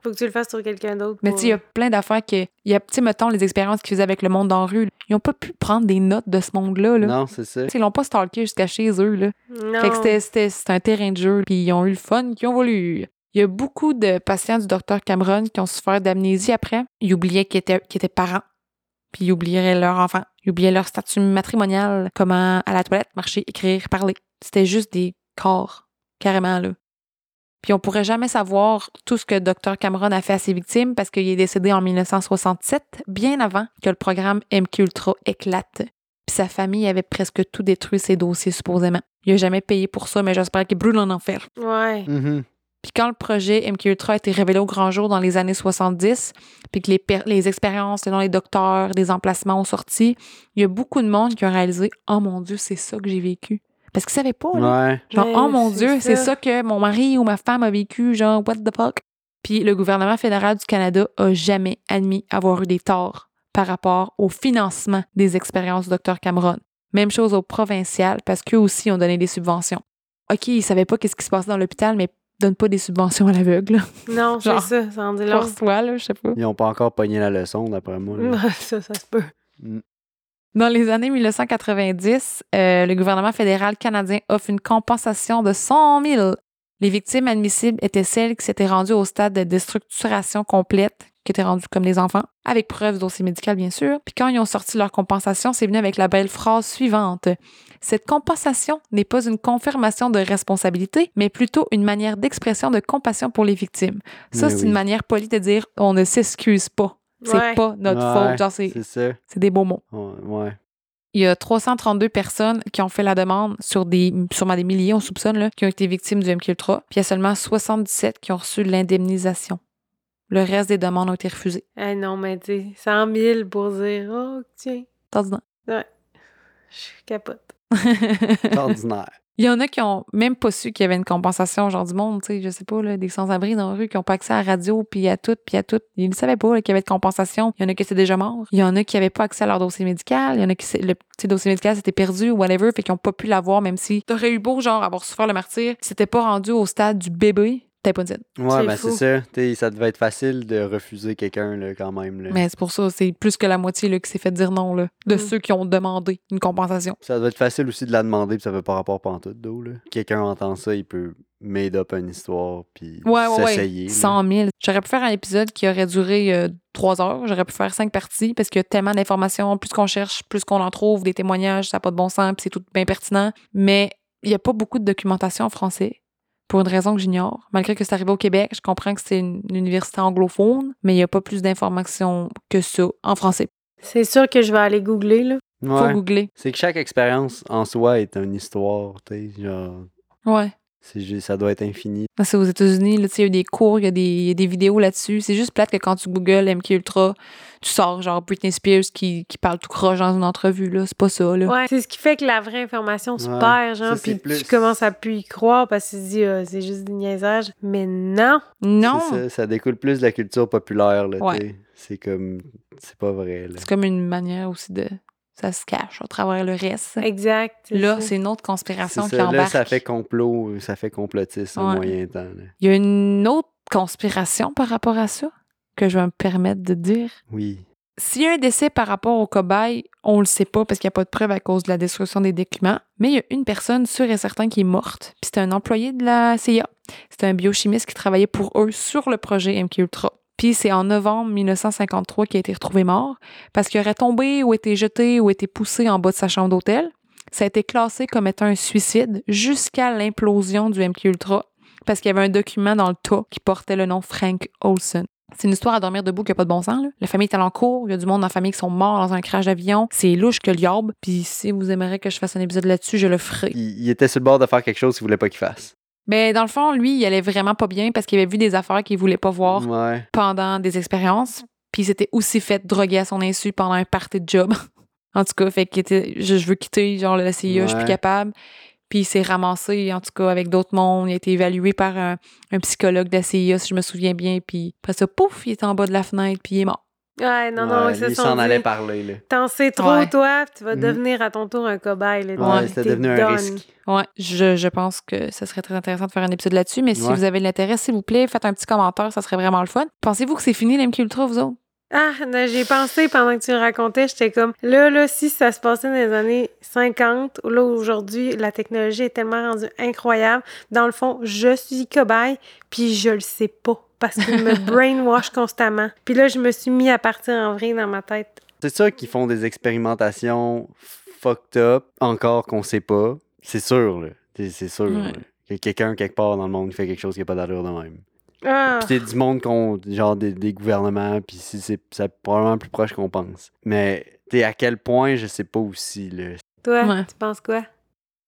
Faut que tu le fasses sur quelqu'un d'autre. Mais tu sais, il y a plein d'affaires que. Il y a, tu sais, mettons, les expériences qu'ils faisaient avec le monde en rue. Ils ont pas pu prendre des notes de ce monde-là. Là. Non, c'est ça. Tu sais, Ils l'ont pas stalké jusqu'à chez eux. Là. Non. Fait que c'était- c'était c'était un terrain de jeu, puis ils ont eu le fun qu'ils ont voulu. Il y a beaucoup de patients du docteur Cameron qui ont souffert d'amnésie après. Ils oubliaient qu'ils étaient, qu'ils étaient parents. puis ils oublieraient leur enfant. Ils oubliaient leur statut matrimonial, comment à la toilette, marcher, écrire, parler. C'était juste des corps, carrément, là. Puis on pourrait jamais savoir tout ce que Dr. Cameron a fait à ses victimes parce qu'il est décédé en 1967, bien avant que le programme MK Ultra éclate. Puis sa famille avait presque tout détruit ses dossiers, supposément. Il a jamais payé pour ça, mais j'espère qu'il brûle en enfer. Ouais. Mhm. Puis quand le projet MK Ultra a été révélé au grand jour dans les années 70, puis que les, expériences selon les docteurs, des emplacements ont sorti, il y a beaucoup de monde qui ont réalisé « Oh mon Dieu, c'est ça que j'ai vécu ». Parce qu'ils savaient pas, là. Ouais. Genre, Mais oh mon Dieu, c'est ça. ça que mon mari ou ma femme a vécu, genre, what the fuck? Puis le gouvernement fédéral du Canada a jamais admis avoir eu des torts par rapport au financement des expériences du Dr Cameron. Même chose au provincial, parce qu'eux aussi ont donné des subventions. OK, ils savaient pas qu'est-ce qui se passait dans l'hôpital, mais donnent pas des subventions à l'aveugle. Non, c'est ça, ça en dit long. Force-toi, là, je sais pas. Ils ont pas encore pogné la leçon, d'après moi. ça, ça se peut. Dans les années 1990, euh, le gouvernement fédéral canadien offre une compensation de 100 000. Les victimes admissibles étaient celles qui s'étaient rendues au stade de déstructuration complète, qui étaient rendues comme des enfants, avec preuve dossier médical, bien sûr. Puis quand ils ont sorti leur compensation, c'est venu avec la belle phrase suivante. Cette compensation n'est pas une confirmation de responsabilité, mais plutôt une manière d'expression de compassion pour les victimes. Ça, c'est oui. une manière polie de dire on ne s'excuse pas. C'est Ouais. pas notre Ouais, faute. Genre, c'est C'est ça. c'est des beaux mots. Ouais. ouais. Il y a 332 personnes qui ont fait la demande sur des, sûrement des milliers, on soupçonne, là, qui ont été victimes du MKUltra. Puis il y a seulement 77 qui ont reçu l'indemnisation. Le reste des demandes ont été refusées. Eh non, mais tu sais, 100 000 pour dire, oh, tiens, C'est ordinaire. je capote. Ordinaire. Il y en a qui ont même pas su qu'il y avait une compensation, genre du monde, tu sais, je sais pas, là, des sans-abri dans la rue qui ont pas accès à la radio, puis à tout, puis à tout. Ils ne savaient pas qu'il y avait de compensation. Il y en a qui étaient déjà morts. Il y en a qui avaient pas accès à leur dossier médical. Il y en a qui, le petit dossier médical s'était perdu ou whatever, fait qu'ils ont pas pu l'avoir, même si t'aurais eu beau, genre, avoir souffert le martyr. Si t'étais pas rendu au stade du bébé, t'avais pas scène. Ouais, C'est ben c'est ça. T'sais, ça devait être facile de refuser quelqu'un, là, quand même. Là. Mais c'est pour ça, c'est plus que la moitié là, qui s'est fait dire non, là, de Mm. ceux qui ont demandé une compensation. Ça doit être facile aussi de la demander, puis ça fait pas rapport pantoute d'eau, là. Quelqu'un entend ça, il peut made up une histoire, puis Ouais, ouais, s'essayer. ouais. là. 100 000. J'aurais pu faire un épisode qui aurait duré euh, trois heures. J'aurais pu faire cinq parties parce qu'il y a tellement d'informations. Plus qu'on cherche, plus qu'on en trouve, des témoignages, ça n'a pas de bon sens, puis c'est tout bien pertinent. Mais il n'y a pas beaucoup de documentation en français. Pour une raison que j'ignore. Malgré que c'est arrivé au Québec, je comprends que c'est une, une université anglophone, mais il n'y a pas plus d'informations que ça en français. C'est sûr que je vais aller googler, là. Faut Ouais. googler. C'est que chaque expérience en soi est une histoire, tu sais, genre, Ouais. C'est ju- ça doit être infini. C'est aux États-Unis, là, tu sais, il y a des cours, il y, a des- il y a des vidéos là-dessus. C'est juste plate que quand tu googles MK Ultra, tu sors genre Britney Spears qui, qui parle tout croche dans une entrevue, là. C'est pas ça, là. Ouais. C'est ce qui fait que la vraie information se Ouais. perd, genre, puis plus- tu commences à plus y croire parce que tu te dis, ah, c'est juste du niaisage. Mais non! Non! C'est Ça, ça découle plus de la culture populaire, là, Ouais. tu sais. C'est comme, c'est pas vrai. C'est comme une manière aussi de. Ça se cache à travers le reste. Exact. Là, c'est une autre C'est conspiration qui ça, là, embarque. ça fait complot, ça fait complotiste en Ouais. moyen temps, là. Il y a une autre conspiration par rapport à ça que je vais me permettre de dire. Oui. S'il y a un décès par rapport au cobaye, on le sait pas parce qu'il n'y a pas de preuve à cause de la destruction des documents, mais il y a une personne sûre et certain qui est morte, puis c'était un employé de la CIA. C'était un biochimiste qui travaillait pour eux sur le projet MK Ultra. Puis c'est en novembre 1953 qu'il a été retrouvé mort parce qu'il aurait tombé ou été jeté ou été poussé en bas de sa chambre d'hôtel. Ça a été classé comme étant un suicide jusqu'à l'implosion du MK Ultra parce qu'il y avait un document dans le tas qui portait le nom Frank Olson. C'est une histoire à dormir debout qui n'a pas de bon sens. La famille est allée en cours, il y a du monde dans la famille qui sont morts dans un crash d'avion. C'est louche que l'yorbe. Puis si vous aimeriez que je fasse un épisode là-dessus, je le ferai. Il, il était sur le bord de faire quelque chose qu'il voulait pas qu'il fasse. Mais dans le fond, lui, il allait vraiment pas bien parce qu'il avait vu des affaires qu'il voulait pas voir Ouais. pendant des expériences. Puis il s'était aussi fait droguer à son insu pendant un party de job. en tout cas, fait qu'il était, je, je veux quitter, genre, la CIA, je suis plus capable. Puis il s'est ramassé, en tout cas, avec d'autres mondes. Il a été évalué par un, un psychologue de la CIA, si je me souviens bien. Puis après ça, pouf, il est en bas de la fenêtre, puis il est mort. Ouais, non, non, Ouais, c'est lui, il ça. s'en dit, parler, là. T'en sais trop, Ouais. toi, tu vas Mhm. devenir à ton tour un cobaye. Là, Ouais, c'était devenu un done. risque. Ouais, je, je pense que ça serait très intéressant de faire un épisode là-dessus. Mais si Ouais. vous avez de l'intérêt, s'il vous plaît, faites un petit commentaire, ça serait vraiment le fun. Pensez-vous que c'est fini l'MQ Ultra, vous autres? Ah, non, j'ai pensé pendant que tu le racontais, j'étais comme, là, là, si ça se passait dans les années 50, ou là, aujourd'hui, la technologie est tellement rendue incroyable, dans le fond, je suis cobaye, puis je le sais pas, parce qu'il me brainwash constamment. Puis là, je me suis mis à partir en vrai dans ma tête. C'est sûr qu'ils font des expérimentations fucked up, encore qu'on sait pas. C'est sûr, là. C'est c'est sûr. Ouais. là, Que quelqu'un, quelque part dans le monde, fait quelque chose qui n'a pas d'allure de même. Ah, Puis c'est du monde qu'on. genre des, des gouvernements, puis si c'est c'est probablement plus proche qu'on pense. Mais t'es à quel point, je sais pas aussi, là. toi, Ouais. tu penses quoi?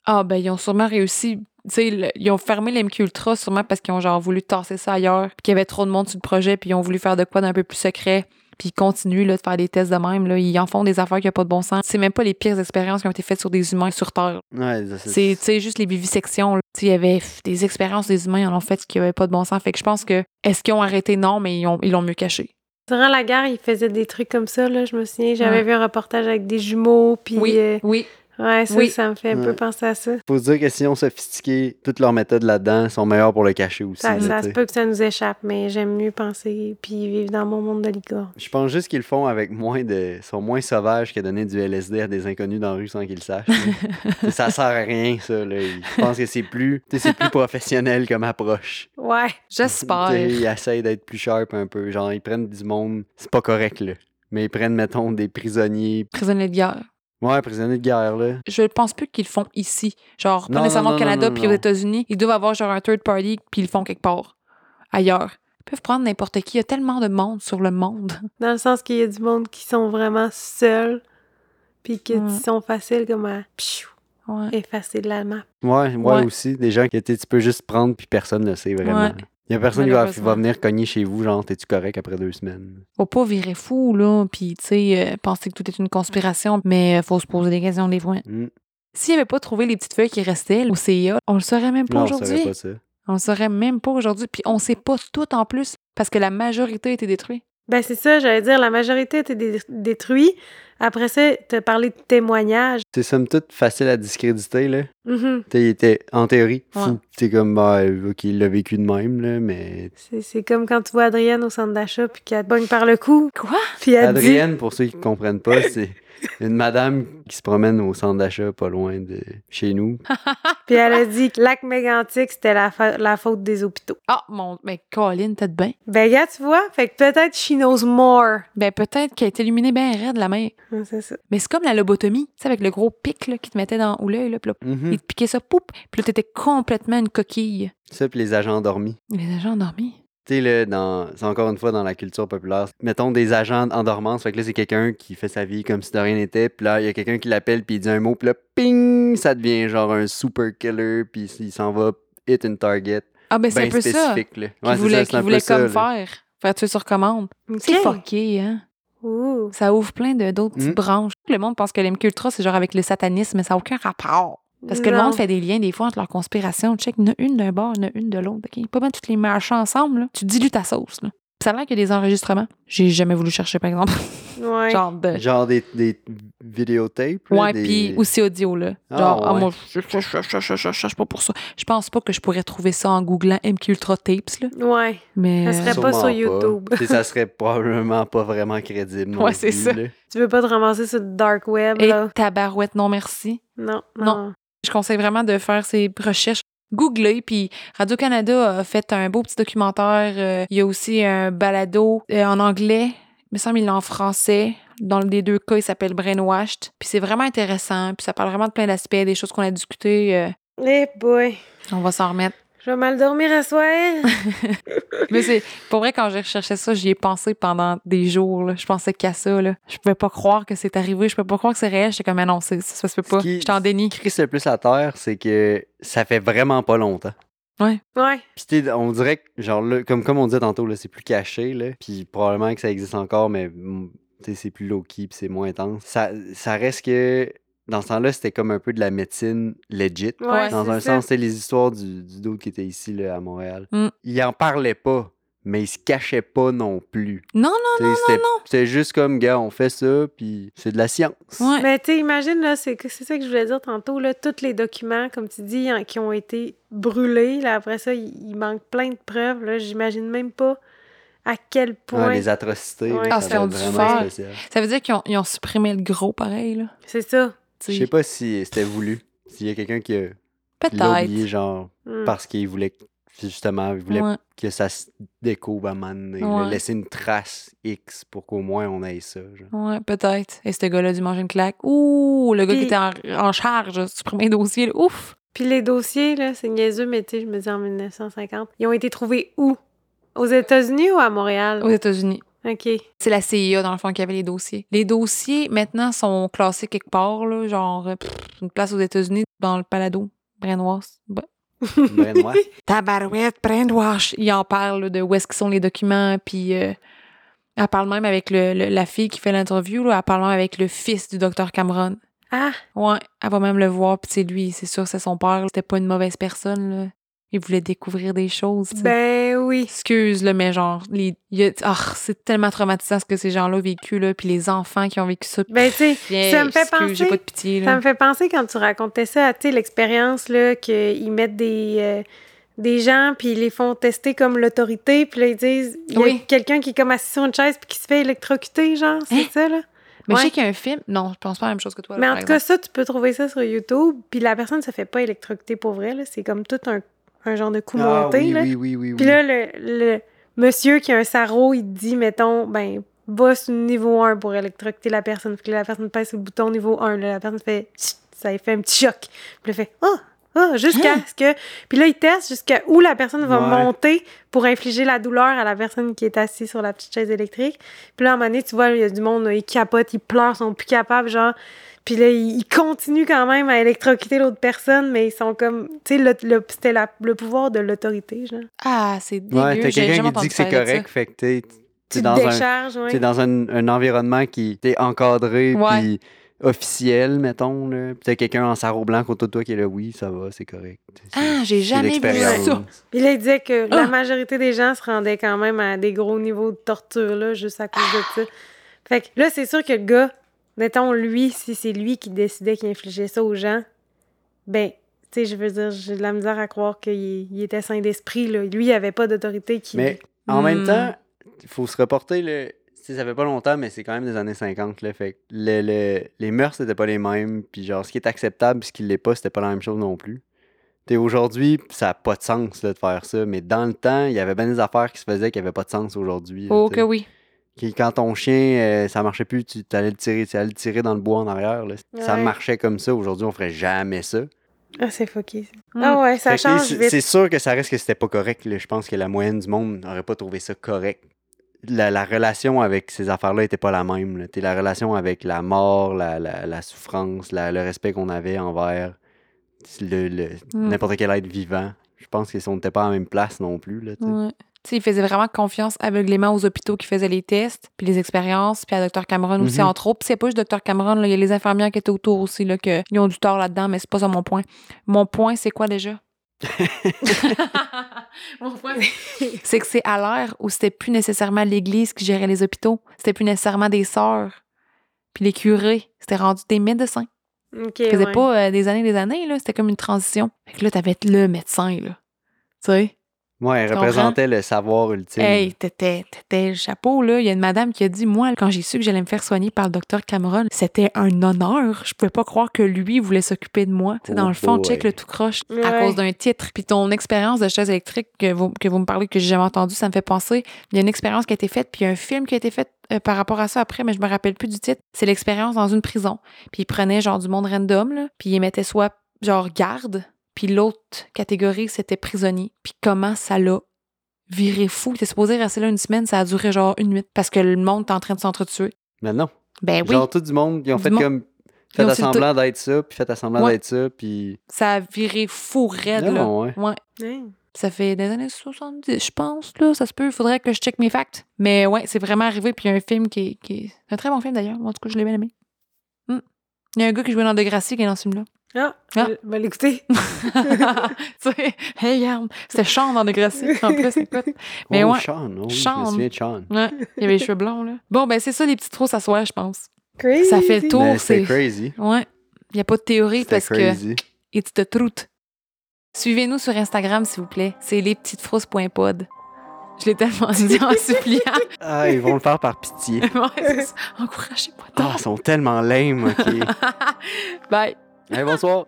Ah, ben, ils ont sûrement réussi. Tu sais, le- ils ont fermé l'MQ Ultra sûrement parce qu'ils ont genre voulu tasser ça ailleurs, puis qu'il y avait trop de monde sur le projet, puis ils ont voulu faire de quoi d'un peu plus secret. Puis ils continuent là, de faire des tests de même. Là. Ils en font des affaires qui n'ont pas de bon sens. C'est même pas les pires expériences qui ont été faites sur des humains sur Terre. Ouais, ça, C'est tu sais, juste les vivisections. là. Tu sais, Il y avait pff, des expériences des humains, ils en ont fait qui n'avaient pas de bon sens. Fait que je pense que, est-ce qu'ils ont arrêté? Non, mais ils ont- ils l'ont mieux caché. Durant la guerre, ils faisaient des trucs comme ça, là, je me souviens. J'avais Ouais. vu un reportage avec des jumeaux, puis... Oui, euh, oui. Ouais, ça, Oui. ça me fait un peu penser à ça. Faut se dire que si on sophistiqué, toutes leurs méthodes là-dedans sont meilleures pour le cacher aussi. Ça, là, ça se peut que ça nous échappe, mais j'aime mieux penser puis vivre dans mon monde de licorne. Je pense juste qu'ils le font avec moins de. sont moins sauvages que donner du LSD à des inconnus dans la rue sans qu'ils le sachent. ça sert à rien, ça. Là. Je pense que c'est plus. c'est plus professionnel comme approche. Ouais. J'espère. Ils essayent d'être plus sharp un peu. Genre, ils prennent du monde. C'est pas correct, là. Mais ils prennent, mettons, des prisonniers. Prisonniers de guerre. Ouais, prisonniers de guerre, là. Je pense plus qu'ils le font ici. Genre, pas Non, nécessairement non, au Canada puis aux. États-Unis. Ils doivent avoir genre un third party puis ils le font quelque part. Ailleurs. Ils peuvent prendre n'importe qui. Il y a tellement de monde sur le monde. Dans le sens qu'il y a du monde qui sont vraiment seuls, puis qui Ouais. sont faciles comme à pfiou, Ouais. effacer de la map. Ouais, Ouais. aussi. Des gens que tu sais, tu peux juste prendre puis personne le sait vraiment. Il y a personne qui va, venir cogner chez vous, genre, t'es-tu correct après deux semaines? Faut pas virer fou, là. Puis, tu sais, euh, penser que tout est une conspiration. Mais euh, faut se poser des questions des fois. Hmm. S'il avait pas trouvé les petites feuilles qui restaient au CIA, on le saurait même pas aujourd'hui. pas ça. On le saurait même pas aujourd'hui. Puis on sait pas tout en plus parce que la majorité a été détruite. Ben c'est ça, j'allais dire, la majorité était dé- détruite. Après ça, t'as parlé de témoignages. C'est somme toute facile à discréditer, là. Sais, il était, en théorie, fou. Ouais. C'est comme, bah, ok, il l'a vécu de même, là, mais... C'est c'est comme quand tu vois Adrienne au centre d'achat puis qu'elle te pogne par le cou. Quoi? Puis elle dit... Adrienne, pour ceux qui comprennent pas, c'est une madame qui se promène au centre d'achat pas loin de chez nous. Puis elle a dit que lac mégantic, c'était la, fa- la faute des hôpitaux. Ah, mon. Mais Colin, peut-être bien. Ben, gars, tu vois, fait que peut-être she knows more. Ben, peut-être qu'elle est illuminée bien raide, la main. Ouais, C'est ça. Mais c'est comme la lobotomie, tu sais, avec le gros pic là, qui te mettait dans ou l'œil, là, puis là, Mhm. il te piquait ça, poup, puis là, t'étais complètement une coquille. Ça, puis les agents endormis. Les agents endormis. Tu sais, là, dans... c'est encore une fois dans la culture populaire. Mettons des agents en dormance. Fait que là, c'est quelqu'un qui fait sa vie comme si de rien n'était. Puis là, il y a quelqu'un qui l'appelle, puis il dit un mot, puis là, ping, ça devient genre un super killer, puis il s'en va hit une target. Ah, ben, c'est un peu ça spécifique, là. Ouais, c'est voulait, ça, c'est un voulait comme faire. Faire tuer sur commande. C'est fucké, hein? Ouh. Ça ouvre plein de d'autres petites Mm. branches. Le monde pense que l'MQ Ultra, c'est genre avec le satanisme, mais ça n'a aucun rapport. Parce que le monde fait des liens des fois entre leurs conspirations. Check, il y en a une d'un bord, il y en a une de l'autre. OK? Pas mal toutes les marchés ensemble. Là. Tu dilues ta sauce. Là. Ça a l'air qu'il y a des enregistrements. J'ai jamais voulu chercher, par exemple. Ouais. genre de. Genre des, des vidéotapes. là, Ouais, des- puis aussi audio, là. Ah, Genre, ah, ouais. moi, je je- je- je- je- je cherche pas pour ça. Je pense pas que je pourrais trouver ça en googlant MQ Ultra Tapes, là. Ouais. Mais. Ça serait pas Sûrement sur YouTube. Tu sais, ça serait probablement pas vraiment crédible. non Ouais, c'est plus, ça. là. Tu veux pas te ramasser sur le dark web, Et là? tabarouette, non merci. Non, non. Non. Je conseille vraiment de faire ces recherches. Googlez, puis Radio-Canada a fait un beau petit documentaire. euh, il y a aussi un balado euh, en anglais. Il me semble qu'il est en français. Dans les deux cas, il s'appelle Brainwashed. Puis c'est vraiment intéressant. Puis ça parle vraiment de plein d'aspects, des choses qu'on a discutées. euh, Eh boy. on va s'en remettre. Je vais mal dormir à soir. Mais c'est pour vrai, quand j'ai recherché ça, j'y ai pensé pendant des jours. là. Je pensais qu'à ça. Là. Je pouvais pas croire que c'est arrivé. Je pouvais pas croire que c'est réel. J'étais comme, mais non, c'est- ça, ça se peut pas. Ce qui- J'étais en déni. Ce qui crisse le plus à terre, c'est que ça fait vraiment pas longtemps. Ouais. Puis tu sais, on dirait que, genre là, comme, comme on disait tantôt, là, c'est plus caché, là. Puis probablement que ça existe encore, mais mm, tu sais, c'est plus low-key, puis c'est moins intense. Ça, ça reste que, dans ce temps-là, c'était comme un peu de la médecine legit. Ouais, dans un ça. sens, c'est les histoires du, du dude qui était ici, là, à Montréal. Mm. Il en parlait pas, mais il se cachait pas non plus. Non, Tu sais, c'était- C'était juste comme, gars, on fait ça, puis c'est de la science. Ouais. Mais tu sais, imagine, là, c'est c'est ça que je voulais dire tantôt, là, tous les documents, comme tu dis, qui ont été brûlés, là, après ça, il, il manque plein de preuves, là, j'imagine même pas à quel Ouais, point... les atrocités, Ouais. là, Ah, ça. Ça veut dire qu'ils ont, ils ont supprimé le gros, pareil. Là. C'est ça. Je sais. sais pas si c'était voulu. S'il y a quelqu'un qui a l'a oublié, genre, Mm. parce qu'il voulait justement, il voulait Ouais. que ça se découvre à là, Ouais. laisser une trace X pour qu'au moins on ait ça. genre. Ouais, peut-être. Et ce gars-là a dû manger une claque. Ouh, le gars qui était en, en charge de supprimer un dossier. là. Ouf! Puis les dossiers, là, c'est niaiseux, mais tu sais, je me dis en 1950. Ils ont été trouvés où? Aux États-Unis ou à Montréal? Aux États-Unis. OK. C'est la CIA, dans le fond, qui avait les dossiers. Les dossiers, maintenant, sont classés quelque part, là, genre euh, pff, une place aux États-Unis, dans le Palado, Brainwash. Bah. Benoît. Tabarouette, Brainwash. Il en parle là, de où est-ce qu'ils sont les documents, puis euh, elle parle même avec le, le- la fille qui fait l'interview, là, elle parle même avec le fils du docteur Cameron. Ah! Ouais, elle va même le voir, puis c'est lui, c'est sûr, c'est son père. C'était pas une mauvaise personne, là. Il voulait découvrir des choses. Ben oui. Excuse, là, mais genre, les, il y a- ah, c'est tellement traumatisant ce que ces gens-là ont vécu, là, puis les enfants qui ont vécu ça. Ben tu sais, ça me fait penser- J'ai pas de pitié, là. Ça me fait penser quand tu racontais ça, tu sais, l'expérience, là, qu'ils mettent des, euh, des gens, puis ils les font tester comme l'autorité, puis là, ils disent, il y a Oui. quelqu'un qui est comme assis sur une chaise, puis qui se fait électrocuter, genre, c'est Hein? ça, là? Mais je sais qu'il y a un film. Non, je pense pas à la même chose que toi. là, Mais en tout cas, ça, tu peux trouver ça sur YouTube, puis la personne se fait pas électrocuter pour vrai, là. C'est comme tout un, un genre de coup Ah, monté, oui, là. oui, oui, oui, Puis là, le, le monsieur qui a un sarreau, il dit, mettons, ben, va sur niveau 1 pour électrocuter la personne. Puis là, la personne pèse sur le bouton niveau 1. Là, la personne fait, ça lui fait un petit choc. Puis là, il fait, ah, ah, jusqu'à ce que. Puis là, il teste jusqu'à où la personne va Ouais. monter pour infliger la douleur à la personne qui est assise sur la petite chaise électrique. Puis là, à un moment donné, tu vois, il y a du monde, là, ils capotent, ils pleurent, ils sont plus capables, genre. Puis là, ils continuent quand même à électrocuter l'autre personne, mais ils sont comme. Tu sais, le, le- c'était la- le pouvoir de l'autorité, genre. Ah, c'est dégueu. Ouais, t'as quelqu'un qui dit que c'est correct, fait que t'es Tu te dans un, décharges, ouais. t'es dans un, un environnement qui est encadré Ouais. puis officiel, mettons. Là. Puis t'as quelqu'un en sarreau blanc contre toi qui est là, oui, ça va, c'est correct. C'est- Ah, j'ai jamais vu ça. Puis là, il disait que la Ah! majorité des gens se rendaient quand même à des gros niveaux de torture, là, juste à cause de ça. Fait que là, c'est sûr que le gars, mettons, lui, si c'est lui qui décidait qu'il infligeait ça aux gens, ben, tu sais, je veux dire, j'ai de la misère à croire qu'il il était sain d'esprit, là. Lui, il avait pas d'autorité qui... Mais en Hmm. même temps, il faut se reporter, le... tu sais, ça fait pas longtemps, mais c'est quand même des années 50, là, fait que le- le- les mœurs, c'était pas les mêmes, puis genre, ce qui est acceptable ce qui l'est pas, c'était pas la même chose non plus. T'sais, aujourd'hui, ça a pas de sens là, de faire ça, mais dans le temps, il y avait bien des affaires qui se faisaient qui avaient pas de sens aujourd'hui. Oh t'sais. que oui. Qui- quand ton chien, euh, ça marchait plus, tu allais le tirer, tu allais le tirer dans le bois en arrière. là. Ça marchait comme ça. Aujourd'hui, on ferait jamais ça. Ah, c'est fucké. ça. Mm. Ah ouais, ça Fait que, change c'est- vite. C'est sûr que ça reste que c'était pas correct. là. Je pense que la moyenne du monde n'aurait pas trouvé ça correct. La, la relation avec ces affaires-là était pas la même. là. La relation avec la mort, la, la- la souffrance, la- le respect qu'on avait envers le- le- Mm. n'importe quel être vivant. Je pense qu'ils n'étaient pas à la même place non plus. Là. Ouais. Sais, il faisait vraiment confiance aveuglément aux hôpitaux qui faisaient les tests, puis les expériences, puis à Dr Cameron aussi, Mhm. entre autres. Puis c'est pas juste Dr Cameron, là, il y a les infirmières qui étaient autour aussi, là, que, ils ont du tort là-dedans, mais c'est pas ça mon point. Mon point, c'est quoi déjà? mon point, c'est- c'est que c'est à l'ère où c'était plus nécessairement l'Église qui gérait les hôpitaux, c'était plus nécessairement des sœurs, puis les curés, c'était rendu des médecins. OK, Ça faisait ouais. pas euh, des années des années, là, c'était comme une transition. Fait que là, t'avais le médecin, là. Tu sais? Ouais, elle représentait le savoir ultime. Hey, t'étais, t'étais le chapeau, là. Il y a une madame qui a dit, moi, quand j'ai su que j'allais me faire soigner par le docteur Cameron, c'était un honneur. Je pouvais pas croire que lui voulait s'occuper de moi. Tu sais, dans Oh le fond, boy. check le tout croche à cause d'un titre. Puis ton expérience de chaise électrique que vous, que vous me parlez, que j'ai jamais entendu, ça me fait penser. Il y a une expérience qui a été faite, puis il y a un film qui a été fait euh, par rapport à ça après, mais je me rappelle plus du titre. C'est l'expérience dans une prison. Puis il prenait genre du monde random, là, puis il mettait soit genre garde, puis l'autre catégorie, c'était prisonnier. Puis comment ça l'a viré fou? T'es supposé rester là une semaine, ça a duré genre une nuit parce que le monde est en train de s'entretuer. Mais non. Ben oui, Genre, tout du monde, ils ont Du fait monde. comme. Ils Fait ont aussi le semblant d'être ça, puis fait semblant Ouais. d'être ça, puis. ça a viré fou raide, là. Ouais. Ouais. Ouais. Ça fait des années 70, je pense, là. Ça se peut, il faudrait que je check mes facts. Mais ouais, c'est vraiment arrivé. Puis il y a un film qui est, qui est- c'est un très bon film d'ailleurs. Moi, en tout cas, je l'ai bien aimé. Hmm. Il y a un gars qui jouait dans Degrassi qui est dans ce film-là. Ah, Ah. je vais l'écouter. tu sais, hey, regarde, c'était Sean dans Degrassi. En plus, écoute. Mais oh, ouais. Sean, oh, oui, je Sean. me souviens de Sean. Ouais, il y avait les cheveux blonds, là. Bon, ben, c'est ça, les petits trous s'asseoir, je pense. Crazy. Ça fait le tour. C'était c'est- crazy. Ouais. Il n'y a pas de théorie parce que crazy. it's the truth. Suivez-nous sur Instagram, s'il vous plaît. C'est lespetitesfrousses.pod. Je l'ai tellement dit en suppliant. Ah, ils vont le faire par pitié. ouais. Encouragez-moi Ah, ils sont tellement lame, ok. Bye. Allez, bonsoir.